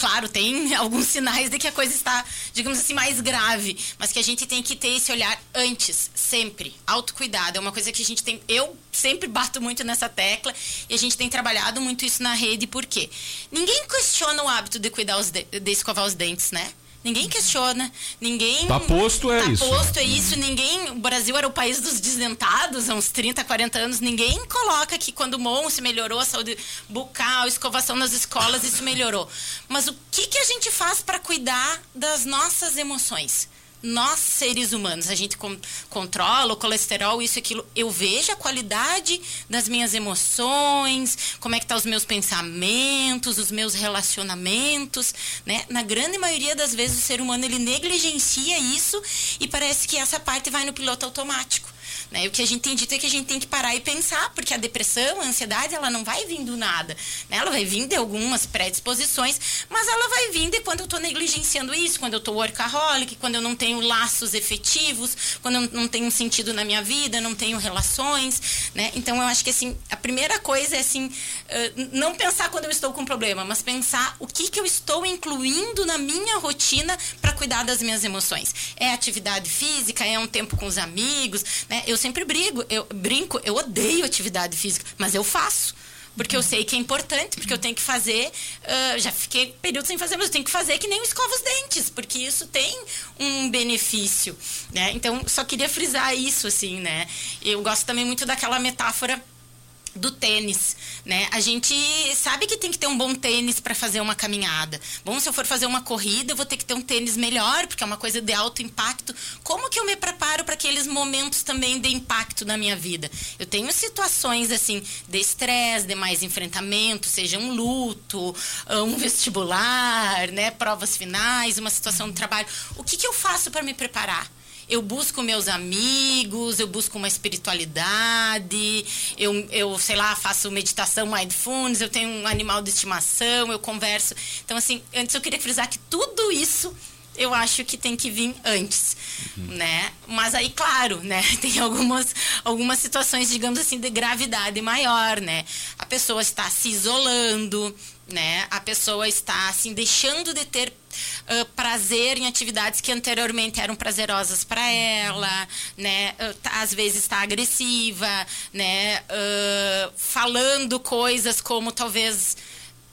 claro, tem alguns sinais de que a coisa está, digamos assim, mais grave, mas que a gente tem que ter esse olhar antes, sempre. Autocuidado é uma coisa que a gente tem. Eu sempre bato muito nessa tecla e a gente tem trabalhado muito isso na rede, por quê? Ninguém questiona o hábito de cuidar os de, de escovar os dentes, né? Ninguém questiona, ninguém. Tá posto é tá isso. Posto é isso, ninguém. O Brasil era o país dos desdentados há uns 30, 40 anos. Ninguém coloca que quando o Monse melhorou a saúde bucal, escovação nas escolas, isso melhorou. Mas o que, que a gente faz para cuidar das nossas emoções? Nós seres humanos, a gente com, controla o colesterol, isso e aquilo. Eu vejo a qualidade das minhas emoções, como é que tá os meus pensamentos, os meus relacionamentos, né? Na grande maioria das vezes o ser humano ele negligencia isso e parece que essa parte vai no piloto automático. Né? O que a gente tem dito é que a gente tem que parar e pensar, porque a depressão, a ansiedade, ela não vai vir do nada. Né? Ela vai vir de algumas predisposições, mas ela vai vir de quando eu estou negligenciando isso, quando eu estou workaholic, quando eu não tenho laços efetivos, quando eu não tenho sentido na minha vida, não tenho relações. Né? Então, eu acho que assim, a primeira coisa é assim, não pensar quando eu estou com um problema, mas pensar o que, que eu estou incluindo na minha rotina para cuidar das minhas emoções. É atividade física, é um tempo com os amigos, né? Eu sempre brigo, eu brinco, eu odeio atividade física, mas eu faço. Porque eu sei que é importante, porque eu tenho que fazer. Uh, já fiquei período sem fazer, mas eu tenho que fazer que nem escova os dentes, porque isso tem um benefício. Né? Então, só queria frisar isso, assim, né? Eu gosto também muito daquela metáfora do tênis, né? A gente sabe que tem que ter um bom tênis para fazer uma caminhada. Bom, se eu for fazer uma corrida, eu vou ter que ter um tênis melhor, porque é uma coisa de alto impacto. Como que eu me preparo para aqueles momentos também de impacto na minha vida? Eu tenho situações assim de estresse, de mais enfrentamento, seja um luto, um vestibular, né, provas finais, uma situação de trabalho. O que que eu faço para me preparar? Eu busco meus amigos, eu busco uma espiritualidade, eu, eu sei lá, faço meditação mindfulness, eu tenho um animal de estimação, eu converso. Então, assim, antes eu queria frisar que tudo isso eu acho que tem que vir antes, uhum. né? Mas aí, claro, né? Tem algumas, algumas situações, digamos assim, de gravidade maior, né? A pessoa está se isolando, né? A pessoa está assim deixando de ter uh, prazer em atividades que anteriormente eram prazerosas para ela, né? Uh, às vezes está agressiva, né? Uh, falando coisas como talvez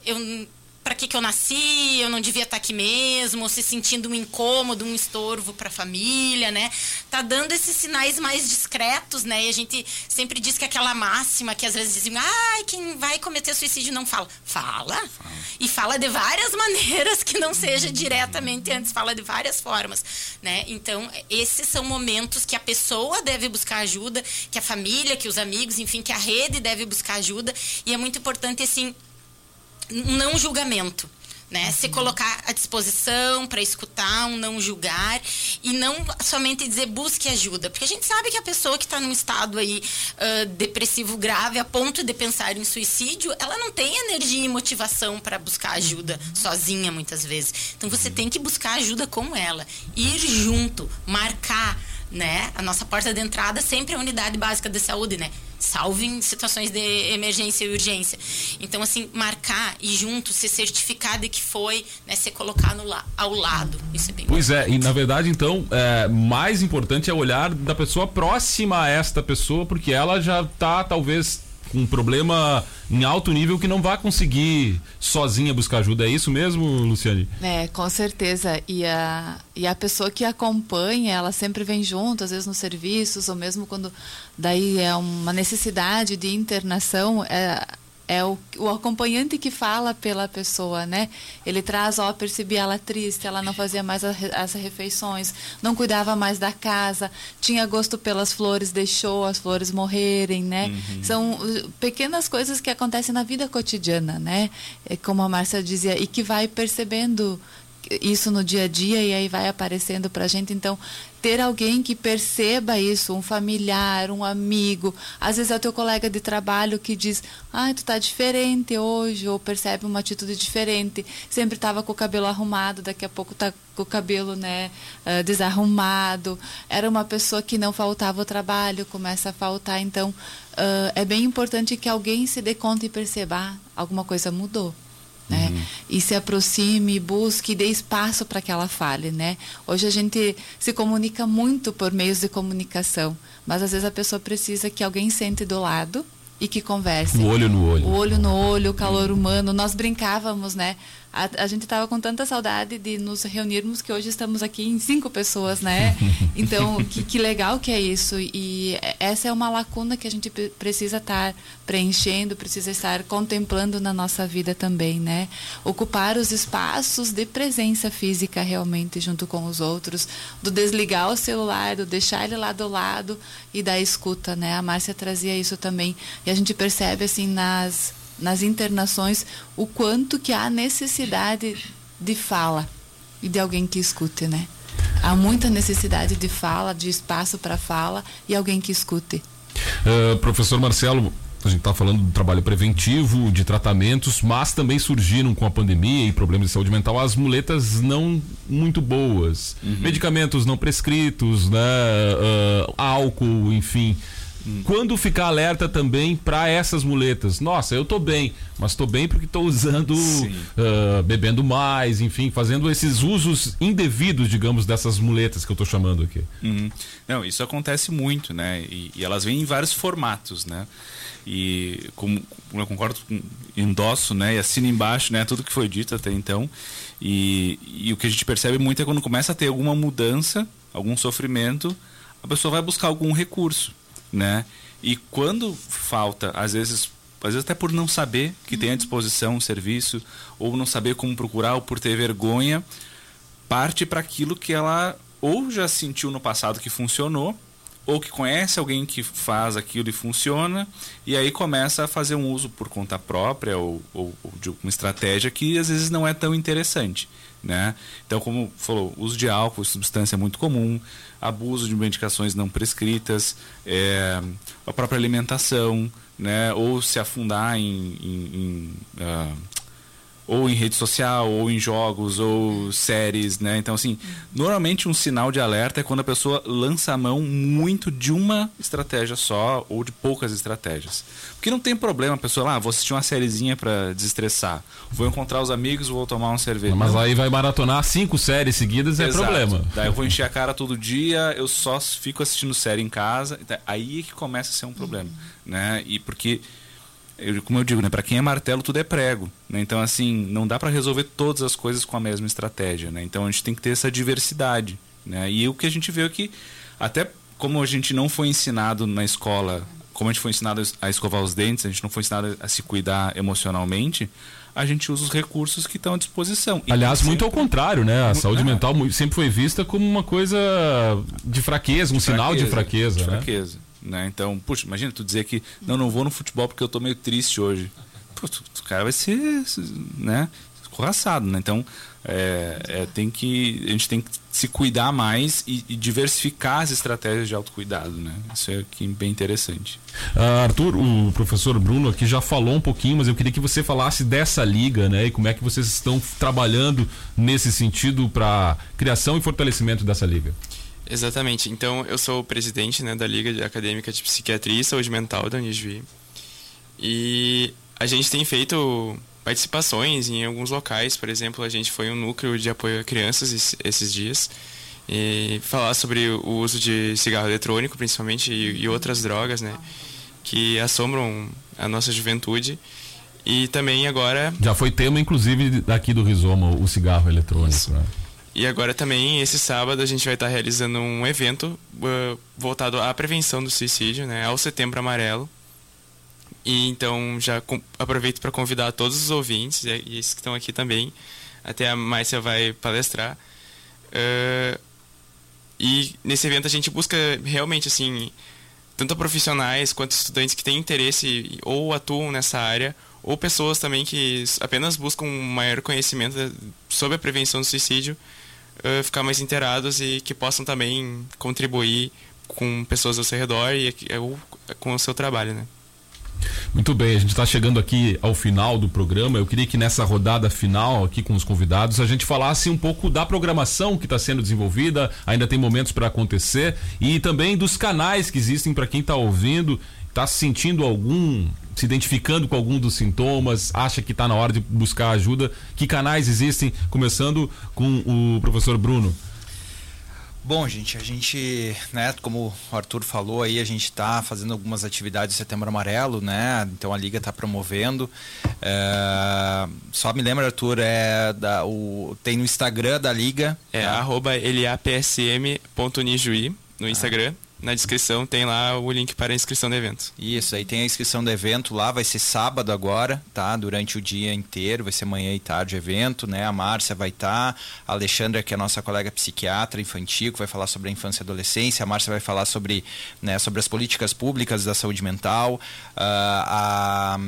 eu para que, que eu nasci, eu não devia estar tá aqui mesmo, se sentindo um incômodo, um estorvo para a família, né? Tá dando esses sinais mais discretos, né? E a gente sempre diz que aquela máxima que às vezes dizem, ai, quem vai cometer suicídio não fala. Fala. fala. E fala de várias maneiras que não seja diretamente antes, fala de várias formas, né? Então, esses são momentos que a pessoa deve buscar ajuda, que a família, que os amigos, enfim, que a rede deve buscar ajuda. E é muito importante, assim, um não julgamento. Né? Se colocar à disposição para escutar, um não julgar e não somente dizer busque ajuda, porque a gente sabe que a pessoa que está num estado aí uh, depressivo grave a ponto de pensar em suicídio, ela não tem energia e motivação para buscar ajuda sozinha muitas vezes. Então você tem que buscar ajuda com ela, ir junto, marcar, né? A nossa porta de entrada sempre é a unidade básica de saúde, né? salve em situações de emergência e urgência. Então, assim, marcar e junto, se certificar de que foi, né, ser colocado lá, ao lado. Isso é bem Pois importante. é, e na verdade, então, é, mais importante é olhar da pessoa próxima a esta pessoa, porque ela já está, talvez, um problema em alto nível que não vai conseguir sozinha buscar ajuda. É isso mesmo, Luciane? É, com certeza. E a, e a pessoa que acompanha, ela sempre vem junto, às vezes nos serviços, ou mesmo quando daí é uma necessidade de internação. É, é o, o acompanhante que fala pela pessoa, né? Ele traz, ó, percebi ela triste, ela não fazia mais a, as refeições, não cuidava mais da casa, tinha gosto pelas flores, deixou as flores morrerem, né? Uhum. São uh, pequenas coisas que acontecem na vida cotidiana, né? É como a Márcia dizia, e que vai percebendo isso no dia a dia e aí vai aparecendo para a gente. Então, ter alguém que perceba isso, um familiar, um amigo, às vezes é o teu colega de trabalho que diz, ah, tu tá diferente hoje, ou percebe uma atitude diferente, sempre estava com o cabelo arrumado, daqui a pouco tá com o cabelo, né, uh, desarrumado, era uma pessoa que não faltava o trabalho, começa a faltar, então uh, é bem importante que alguém se dê conta e perceba, ah, alguma coisa mudou. Né? E se aproxime, busque, dê espaço para que ela fale, né? Hoje a gente se comunica muito por meios de comunicação, mas às vezes a pessoa precisa que alguém sente do lado e que converse. O olho no olho. O olho no olho, o calor humano. Nós brincávamos, né? A, a gente estava com tanta saudade de nos reunirmos que hoje estamos aqui em cinco pessoas, né? Então, que, que legal que é isso. E essa é uma lacuna que a gente pre- precisa estar preenchendo, precisa estar contemplando na nossa vida também, né? Ocupar os espaços de presença física realmente junto com os outros, do desligar o celular, do deixar ele lá do lado e da escuta, né? A Márcia trazia isso também. E a gente percebe assim nas nas internações o quanto que há necessidade de fala e de alguém que escute, né? Há muita necessidade de fala, de espaço para fala e alguém que escute. Uh, professor Marcelo, a gente está falando do trabalho preventivo, de tratamentos, mas também surgiram com a pandemia e problemas de saúde mental as muletas não muito boas. Medicamentos não prescritos, né? Uh, álcool, enfim. Quando ficar alerta também para essas muletas? Nossa, eu tô bem, mas tô bem porque tô usando, uh, bebendo mais, enfim, fazendo esses usos indevidos, digamos, dessas muletas que eu tô chamando aqui. Uhum. Não, isso acontece muito, né? E, e, elas vêm em vários formatos, né? E como, como eu concordo com endosso, né? E assino embaixo, né? Tudo que foi dito até então. E, e o que a gente percebe muito é quando começa a ter alguma mudança, algum sofrimento, a pessoa vai buscar algum recurso, né? E quando falta, às vezes às vezes até por não saber que tem à disposição um serviço, ou não saber como procurar, ou por ter vergonha, parte para aquilo que ela ou já sentiu no passado que funcionou, ou que conhece alguém que faz aquilo e funciona, e aí começa a fazer um uso por conta própria ou, ou, ou de uma estratégia que às vezes não é tão interessante. Né? Então, como falou, uso de álcool, substância é muito comum, abuso de medicações não prescritas, é, a própria alimentação, né? ou se afundar em, em, em uh, ou em rede social, ou em jogos, ou séries, né? Então, assim, normalmente um sinal de alerta é quando a pessoa lança a mão muito de uma estratégia só, ou de poucas estratégias. Porque não tem problema a pessoa lá, ah, vou assistir uma sériezinha para desestressar, vou encontrar os amigos, vou tomar um cerveja. Mas aí vai maratonar cinco séries seguidas, Exato. é problema. Daí eu vou encher a cara todo dia, eu só fico assistindo série em casa, aí é que começa a ser um problema, né? E porque eu, como eu digo, né, para quem é martelo tudo é prego, né? Então assim, não dá para resolver todas as coisas com a mesma estratégia, né? Então a gente tem que ter essa diversidade, né? E o que a gente vê aqui, até como a gente não foi ensinado na escola, como a gente foi ensinado a escovar os dentes, a gente não foi ensinado a se cuidar emocionalmente, a gente usa os recursos que estão à disposição. E Aliás, muito ao contrário, né? A saúde não. mental sempre foi vista como uma coisa de fraqueza, um de sinal fraqueza, de fraqueza, de né? fraqueza. Né? Então, puxa, imagina tu dizer que não, não vou no futebol porque eu tô meio triste hoje. Tu, o cara vai ser, né, escorraçado, né? Então, é, é, tem que, a gente tem que se cuidar mais e, e, diversificar as estratégias de autocuidado, né? Isso é aqui bem interessante. Uh, Arthur, o professor Bruno aqui já falou um pouquinho, mas eu queria que você falasse dessa liga, né? E como é que vocês estão trabalhando nesse sentido para criação e fortalecimento dessa liga. Exatamente. Então, eu sou o presidente né, da Liga Acadêmica de Psiquiatria e Saúde Mental da Unijuí. E a gente tem feito participações em alguns locais. Por exemplo, a gente foi um núcleo de apoio a crianças esses dias. E falar sobre o uso de cigarro eletrônico, principalmente, e, e outras drogas, né? Que assombram a nossa juventude. E também agora... Já foi tema, inclusive, aqui do Rizoma, o cigarro eletrônico, né? E agora também, esse sábado, a gente vai estar realizando um evento uh, voltado à prevenção do suicídio, né? Ao Setembro Amarelo. E então já aproveito para convidar todos os ouvintes, e esses que estão aqui também, até a Márcia vai palestrar. Uh, e nesse evento a gente busca realmente, assim, tanto profissionais quanto estudantes que têm interesse ou atuam nessa área, ou pessoas também que apenas buscam um maior conhecimento sobre a prevenção do suicídio, uh, ficar mais inteirados e que possam também contribuir com pessoas ao seu redor e ou com o seu trabalho, né? Muito bem, a gente está chegando aqui ao final do programa. Eu queria que nessa rodada final aqui com os convidados a gente falasse um pouco da programação que está sendo desenvolvida. Ainda tem momentos para acontecer e também dos canais que existem para quem está ouvindo Tá sentindo algum, se identificando com algum dos sintomas, acha que está na hora de buscar ajuda? Que canais existem? Começando com o professor Bruno. Bom, gente, a gente, né, como o Arthur falou aí, a gente está fazendo algumas atividades de Setembro Amarelo, né? Então a Liga está promovendo. É, só me lembra, Arthur, é da, o, tem no Instagram da Liga. É tá? arroba lapsm.nijuí no Instagram. Na descrição tem lá o link para a inscrição do evento. Isso, aí tem a inscrição do evento lá, vai ser sábado agora, tá? Durante o dia inteiro, vai ser manhã e tarde o evento, né? A Márcia vai estar, tá, a Alexandra, que é nossa colega psiquiatra infantil, que vai falar sobre a infância e adolescência, a Márcia vai falar sobre, né, sobre as políticas públicas da saúde mental, uh, a.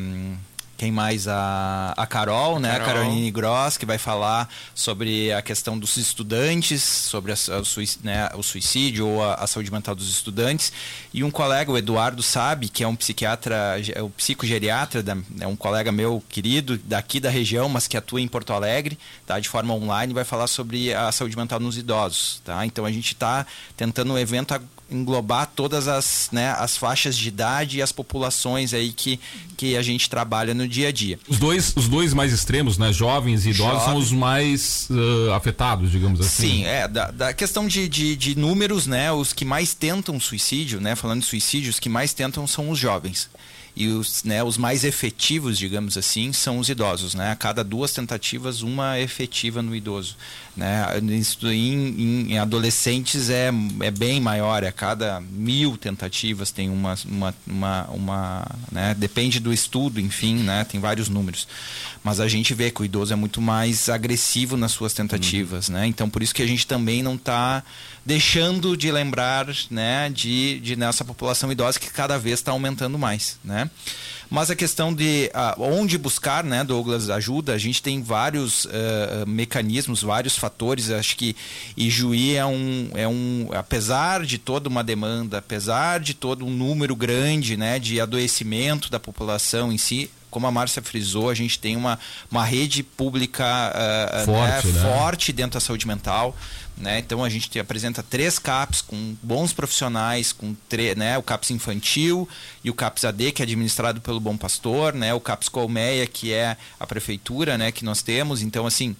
Um, quem mais? A, a Carol, né? Carol. A Caroline Gross, que vai falar sobre a questão dos estudantes, sobre a, a, né, o suicídio ou a, a, saúde mental dos estudantes. E um colega, o Eduardo Sabe, que é um psiquiatra, é o psicogeriatra, da, é um colega meu querido daqui da região, mas que atua em Porto Alegre, tá? De forma online, vai falar sobre a saúde mental nos idosos, tá? Então a gente está tentando um evento englobar todas as, né, as faixas de idade e as populações aí que, que a gente trabalha no dia a dia. Os dois, os dois mais extremos, né, jovens e idosos, Jovem. são os mais uh, afetados, digamos assim. Sim, é, da, da questão de, de, de, números, né, os que mais tentam suicídio, né, falando de suicídio, os que mais tentam são os jovens e os, né, os mais efetivos, digamos assim, são os idosos. Né? A cada duas tentativas, uma é efetiva no idoso. Né? Em, em, adolescentes é, é bem maior, a cada mil tentativas tem uma. uma, uma, uma né? Depende do estudo, enfim, né? tem vários números. Mas a gente vê que o idoso é muito mais agressivo nas suas tentativas. Uhum. Né? Então, por isso que a gente também não está deixando de lembrar né, de, de nessa população idosa que cada vez está aumentando mais. Né? Mas a questão de uh, onde buscar, né, Douglas, ajuda, a gente tem vários uh, mecanismos, vários fatores. Acho que Ijuí é um, é um, apesar de toda uma demanda, apesar de todo um número grande né, de adoecimento da população em si, como a Márcia frisou, a gente tem uma, uma rede pública uh, forte, né, né? forte dentro da saúde mental. Né? Então a gente apresenta três CAPs com bons profissionais, com né? o CAPS infantil e o CAPS AD, que é administrado pelo Bom Pastor, né? o CAPS Colmeia, que é a prefeitura né? que nós temos. Então, assim,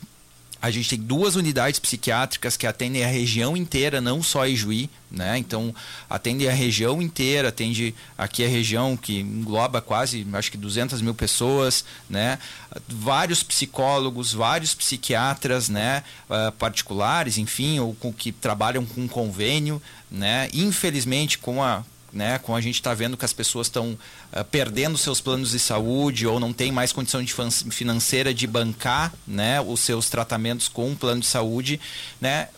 a gente tem duas unidades psiquiátricas que atendem a região inteira, não só Ijuí, né? Então, atende a região inteira, atende aqui a região que engloba quase, acho que 200 mil pessoas, né? Vários psicólogos, vários psiquiatras, né? Uh, particulares, enfim, ou com, que trabalham com convênio, né? Infelizmente, com a né? Com a gente está vendo que as pessoas estão uh, perdendo seus planos de saúde ou não tem mais condição de financeira de bancar, né? Os seus tratamentos com um plano de saúde, né?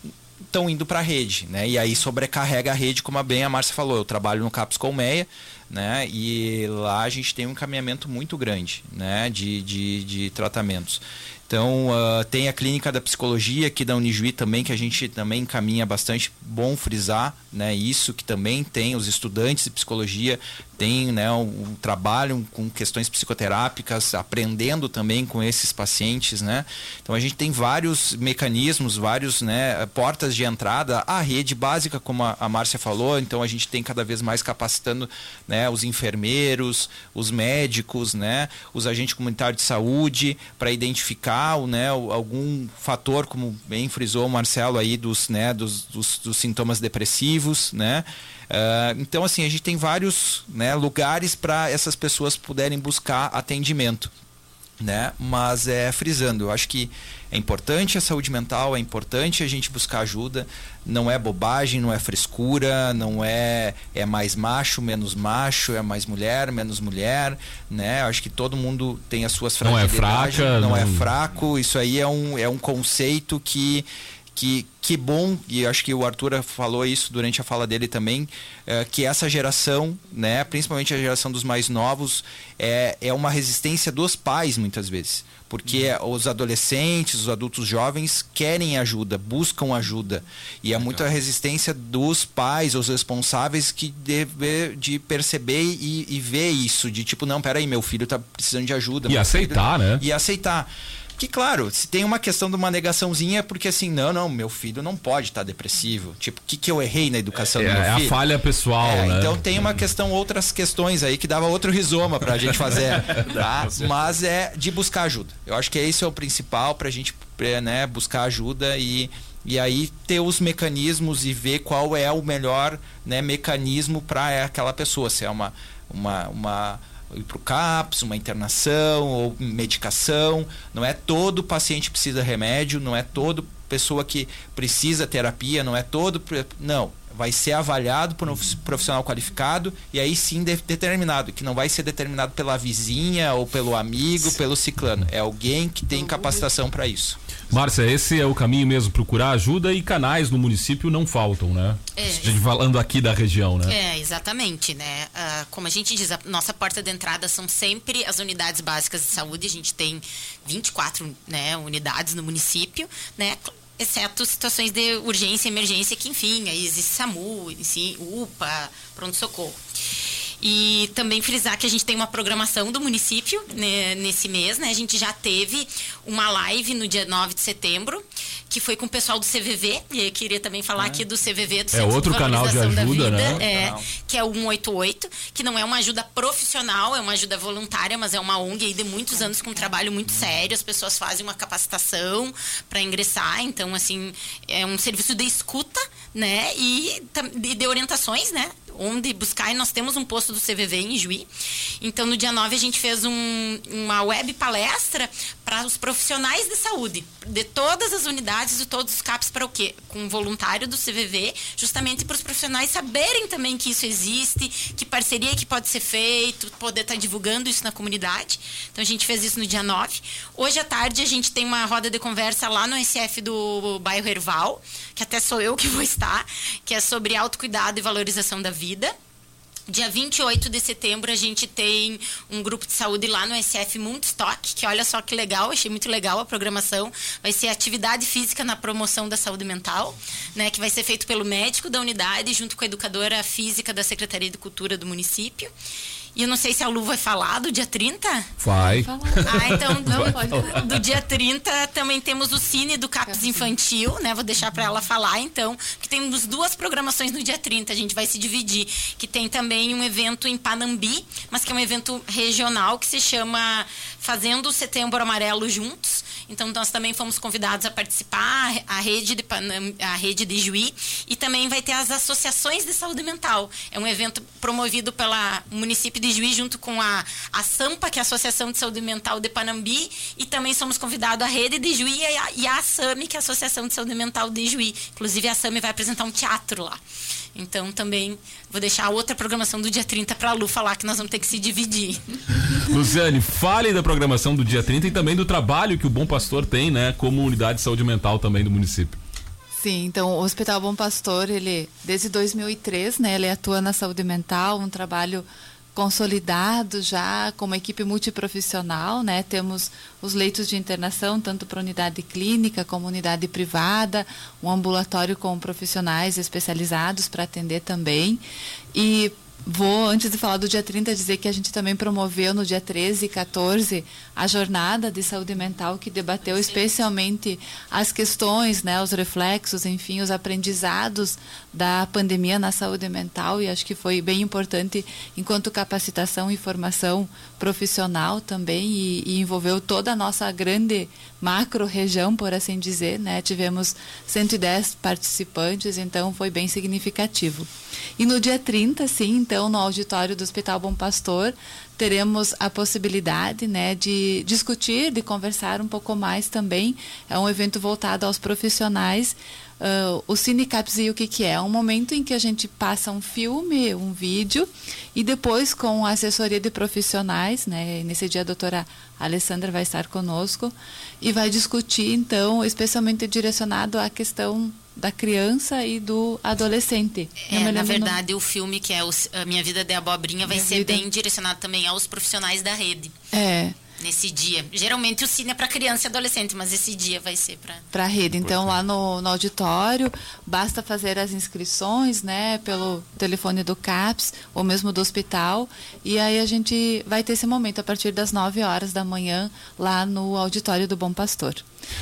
Estão indo para a rede, né? E aí sobrecarrega a rede, como a bem a Márcia falou. Eu trabalho no CAPS Colmeia, né? E lá a gente tem um encaminhamento muito grande, né? De, de, de tratamentos. Então, uh, tem a clínica da psicologia aqui da Unijuí também, que a gente também encaminha bastante. Bom frisar né, isso, que também tem os estudantes de psicologia, tem né, um, trabalho com questões psicoterápicas, aprendendo também com esses pacientes. Né? Então, a gente tem vários mecanismos, vários né, portas de entrada. A rede básica, como a, a Márcia falou, então a gente tem cada vez mais capacitando né, os enfermeiros, os médicos, né, os agentes comunitários de saúde, para identificar né, algum fator, como bem frisou o Marcelo aí, dos, né, dos, dos, dos sintomas depressivos, né? Uh, então, assim, a gente tem vários né, lugares para essas pessoas puderem buscar atendimento né? Mas é frisando, eu acho que é importante a saúde mental, é importante a gente buscar ajuda, não é bobagem, não é frescura, não é é mais macho, menos macho, é mais mulher, menos mulher, né? Eu acho que todo mundo tem as suas fragilidades, não é fraca, não, não é fraco, isso aí é um, é um conceito que que, que bom, e acho que o Arthur falou isso durante a fala dele também, é, que essa geração, né, principalmente a geração dos mais novos, é, é uma resistência dos pais muitas vezes. Porque uhum. os adolescentes, os adultos jovens querem ajuda, buscam ajuda. E é muita resistência dos pais, os responsáveis, que deve, de perceber e, e ver isso. De tipo, não, peraí, meu filho está precisando de ajuda. E aceitar, filho... né? E aceitar Que, claro, se tem uma questão de uma negaçãozinha, é porque assim, não, não, meu filho não pode estar depressivo. Tipo, o que, que eu errei na educação É, do meu é filho? a falha pessoal, É, né? Então tem uma questão, outras questões aí que dava outro rizoma pra gente fazer, tá? Mas é de buscar ajuda. Eu acho que esse é o principal pra gente, é, né, buscar ajuda e e aí ter os mecanismos e ver qual é o melhor né, mecanismo para aquela pessoa, se é uma uma, uma ir pro CAPS, uma internação ou medicação. Não é todo paciente precisa remédio, não é todo pessoa que precisa terapia, não é todo. Não. Vai ser avaliado por um profissional qualificado e aí sim de- determinado, que não vai ser determinado pela vizinha ou pelo amigo, pelo ciclano. É alguém que tem capacitação para isso. Márcia, esse é o caminho mesmo, procurar ajuda e canais no município não faltam, né? É. A gente falando aqui da região, né? É, exatamente, né? Ah, como a gente diz, a nossa porta de entrada são sempre as unidades básicas de saúde. A gente tem 24 né, unidades no município, né? Exceto situações de urgência emergência, que enfim, aí existe SAMU, sim, UPA, pronto-socorro. E também frisar que a gente tem uma programação do município né, nesse mês, né? A gente já teve uma live no dia 9 de setembro, que foi com o pessoal do CVV. E eu queria também falar aqui do CVV, do Centro É outro canal de Valorização da ajuda, Vida, né? É, que é o 188, que não é uma ajuda profissional, é uma ajuda voluntária, mas é uma ONG aí de muitos anos com um trabalho muito sério. As pessoas fazem uma capacitação para ingressar, então assim, é um serviço de escuta, né? E de, de orientações, né? Onde buscar, e nós temos um posto do CVV em Juí. Então, no dia 9, a gente fez um- uma web palestra para os profissionais de saúde, de todas as unidades e todos os CAPs, para o quê? Com um voluntário do CVV, justamente para os profissionais saberem também que isso existe, que parceria que pode ser feito, poder estar divulgando isso na comunidade. Então, a gente fez isso no dia 9. Hoje à tarde, a gente tem uma roda de conversa lá no SF do bairro Erval, que até sou eu que vou estar, que é sobre autocuidado e valorização da vida. Dia 28 de setembro a gente tem um grupo de saúde lá no SF Mundstock, que olha só que legal, achei muito legal a programação. Vai ser atividade física na promoção da saúde mental, né, que vai ser feito pelo médico da unidade junto com a educadora física da Secretaria de Cultura do município. E eu não sei se a Lu vai falar do dia 30. Vai. Ah, então Não, pode. do, do dia 30 também temos o Cine do CAPS Infantil, né? Vou deixar para ela falar então, que temos duas programações no dia 30, a gente vai se dividir, que tem também um evento em Panambi, mas que é um evento regional que se chama Fazendo o Setembro Amarelo Juntos. Então nós também fomos convidados a participar, a rede de Panam, a rede de Juí e também vai ter as associações de saúde mental. É um evento promovido pela município de Juí junto com a, a SAMPA, que é a Associação de Saúde Mental de Panambi, e também somos convidados a rede de Juí e a, e a ASAMI, que é a Associação de Saúde Mental de Juí. Inclusive a ASAMI vai apresentar um teatro lá. Então também vou deixar a outra programação do dia 30 para a Lu falar que nós vamos ter que se dividir. Luciane, fale da programação do dia 30 e também do trabalho que o Bom Pastor tem, né, como unidade de saúde mental também do município. Sim, então o Hospital Bom Pastor, ele desde 2003, né, ele atua na saúde mental, um trabalho consolidado já com uma equipe multiprofissional, né? Temos os leitos de internação tanto para unidade clínica como unidade privada, um ambulatório com profissionais especializados para atender também. E Vou, antes de falar do dia 30, dizer que a gente também promoveu no dia 13 e 14 a jornada de saúde mental, que debateu especialmente as questões, né, os reflexos, enfim, os aprendizados da pandemia na saúde mental, e acho que foi bem importante enquanto capacitação e formação profissional também, e, e envolveu toda a nossa grande macro região, por assim dizer, né? Tivemos 110 participantes, então foi bem significativo. E no dia 30, sim, então, no auditório do Hospital Bom Pastor, teremos a possibilidade, né, de discutir, de conversar um pouco mais também. É um evento voltado aos profissionais. Uh, o Cine Caps e o que, que é? É um momento em que a gente passa um filme, um vídeo, e depois com a assessoria de profissionais, né? Nesse dia a doutora Alessandra vai estar conosco e vai discutir, então, especialmente direcionado à questão da criança e do adolescente. É, na verdade, o filme que é o, a Minha Vida de Abobrinha vai Minha ser Vida- bem direcionado também aos profissionais da rede. É. nesse dia. Geralmente o cine é para criança e adolescente, mas esse dia vai ser para para a rede. Então, lá no, no auditório, basta fazer as inscrições, né, pelo telefone do CAPS ou mesmo do hospital. E aí a gente vai ter esse momento a partir das 9 horas da manhã, lá no auditório do Bom Pastor.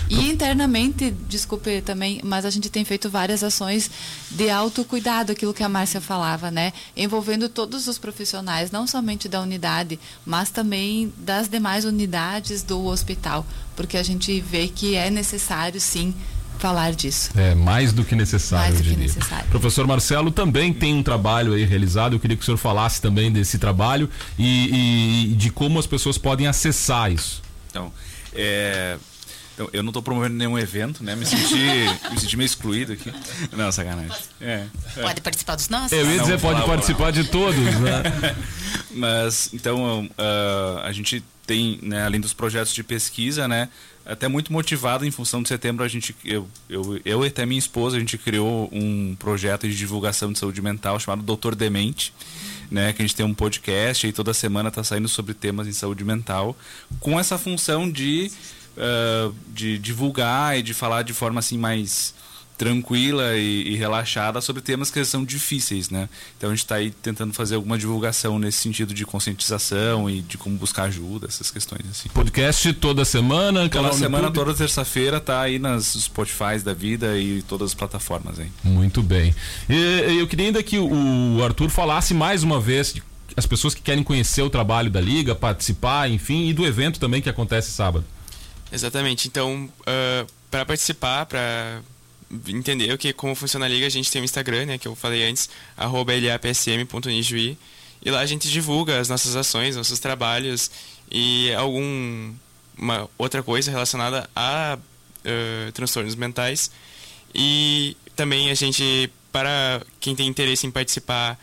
E internamente, desculpe também, mas a gente tem feito várias ações de autocuidado, aquilo que a Márcia falava, né? Envolvendo todos os profissionais, não somente da unidade, mas também das demais unidades do hospital, porque a gente vê que é necessário sim falar disso. É mais do que necessário, Mais do eu que diria. necessário. Professor Marcelo também tem um trabalho aí realizado. Eu queria que o senhor falasse também desse trabalho e, e de como as pessoas podem acessar isso. Então, é, então, eu não estou promovendo nenhum evento, né? Me senti, me senti meio excluído aqui. Não, sacanagem. É. pode participar dos nossos. Eu ia Não, dizer, vou pode falar, participar de todos, né? Mas, então, ah, a gente tem, né, além dos projetos de pesquisa, né, até muito motivado em função de setembro, a gente, eu, eu, eu e até minha esposa, a gente criou um projeto de divulgação de saúde mental chamado Doutor Demente, né, que a gente tem um podcast e toda semana está saindo sobre temas em saúde mental, com essa função de, ah, de divulgar e de falar de forma assim mais tranquila e, e relaxada sobre temas que são difíceis, né? Então a gente está aí tentando fazer alguma divulgação nesse sentido de conscientização e de como buscar ajuda, essas questões assim. Podcast toda semana, Toda semana, YouTube. toda terça-feira tá aí nas Spotify da vida e todas as plataformas aí. Muito bem. E, eu queria ainda que o Arthur falasse mais uma vez de as pessoas que querem conhecer o trabalho da Liga, participar, enfim, e do evento também que acontece sábado. Exatamente. Então, para participar, para entender o que como funciona a liga, a gente tem o Instagram, né, que eu falei antes, lapsm.nijuí, e lá a gente divulga as nossas ações, nossos trabalhos e algum uma outra coisa relacionada a eh, transtornos mentais. E também a gente, para quem tem interesse em participar,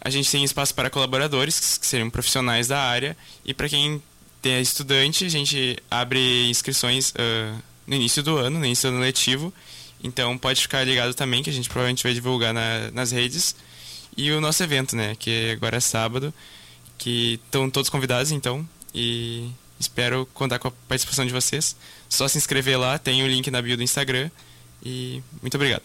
a gente tem espaço para colaboradores, que seriam profissionais da área, e para quem é estudante, a gente abre inscrições ah, no início do ano, no início do ano letivo. Então pode ficar ligado também, que a gente provavelmente vai divulgar na- nas redes. E o nosso evento, né, que agora é sábado, que estão todos convidados, então, e espero contar com a participação de vocês. Só se inscrever lá, tem o link na bio do Instagram. E muito obrigado.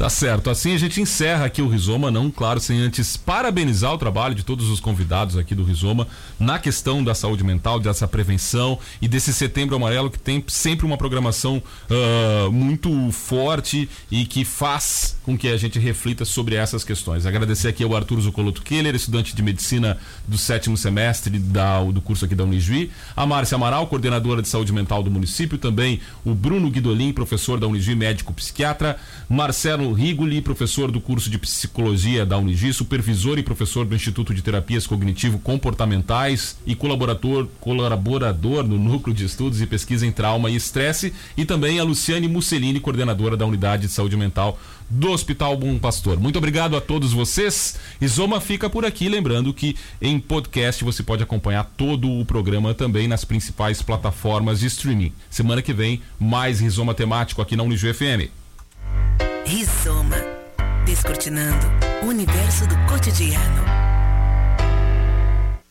Tá certo. Assim a gente encerra aqui o Rizoma, não, claro, sem antes parabenizar o trabalho de todos os convidados aqui do Rizoma na questão da saúde mental, dessa prevenção e desse setembro amarelo que tem sempre uma programação ah, muito forte e que faz com que a gente reflita sobre essas questões. Agradecer aqui ao Arthur Zucoloto Keller, estudante de medicina do sétimo semestre da, do curso aqui da Unijuí, a Márcia Amaral, coordenadora de saúde mental do município, também o Bruno Guidolin, professor da Unijuí, médico psiquiatra, Marcelo Rigoli, professor do curso de psicologia da Unijuí, supervisor e professor do Instituto de Terapias Cognitivo-Comportamentais e colaborador, colaborador no Núcleo de Estudos e Pesquisa em Trauma e Estresse, e também a Luciane Mussolini, coordenadora da Unidade de Saúde Mental do Hospital Bom Pastor. Muito obrigado a todos vocês. Isoma fica por aqui, lembrando que em podcast você pode acompanhar todo o programa também nas principais plataformas de streaming. Semana que vem, mais Rizoma temático aqui na Unijuí FM. Rizoma. Descortinando o universo do cotidiano.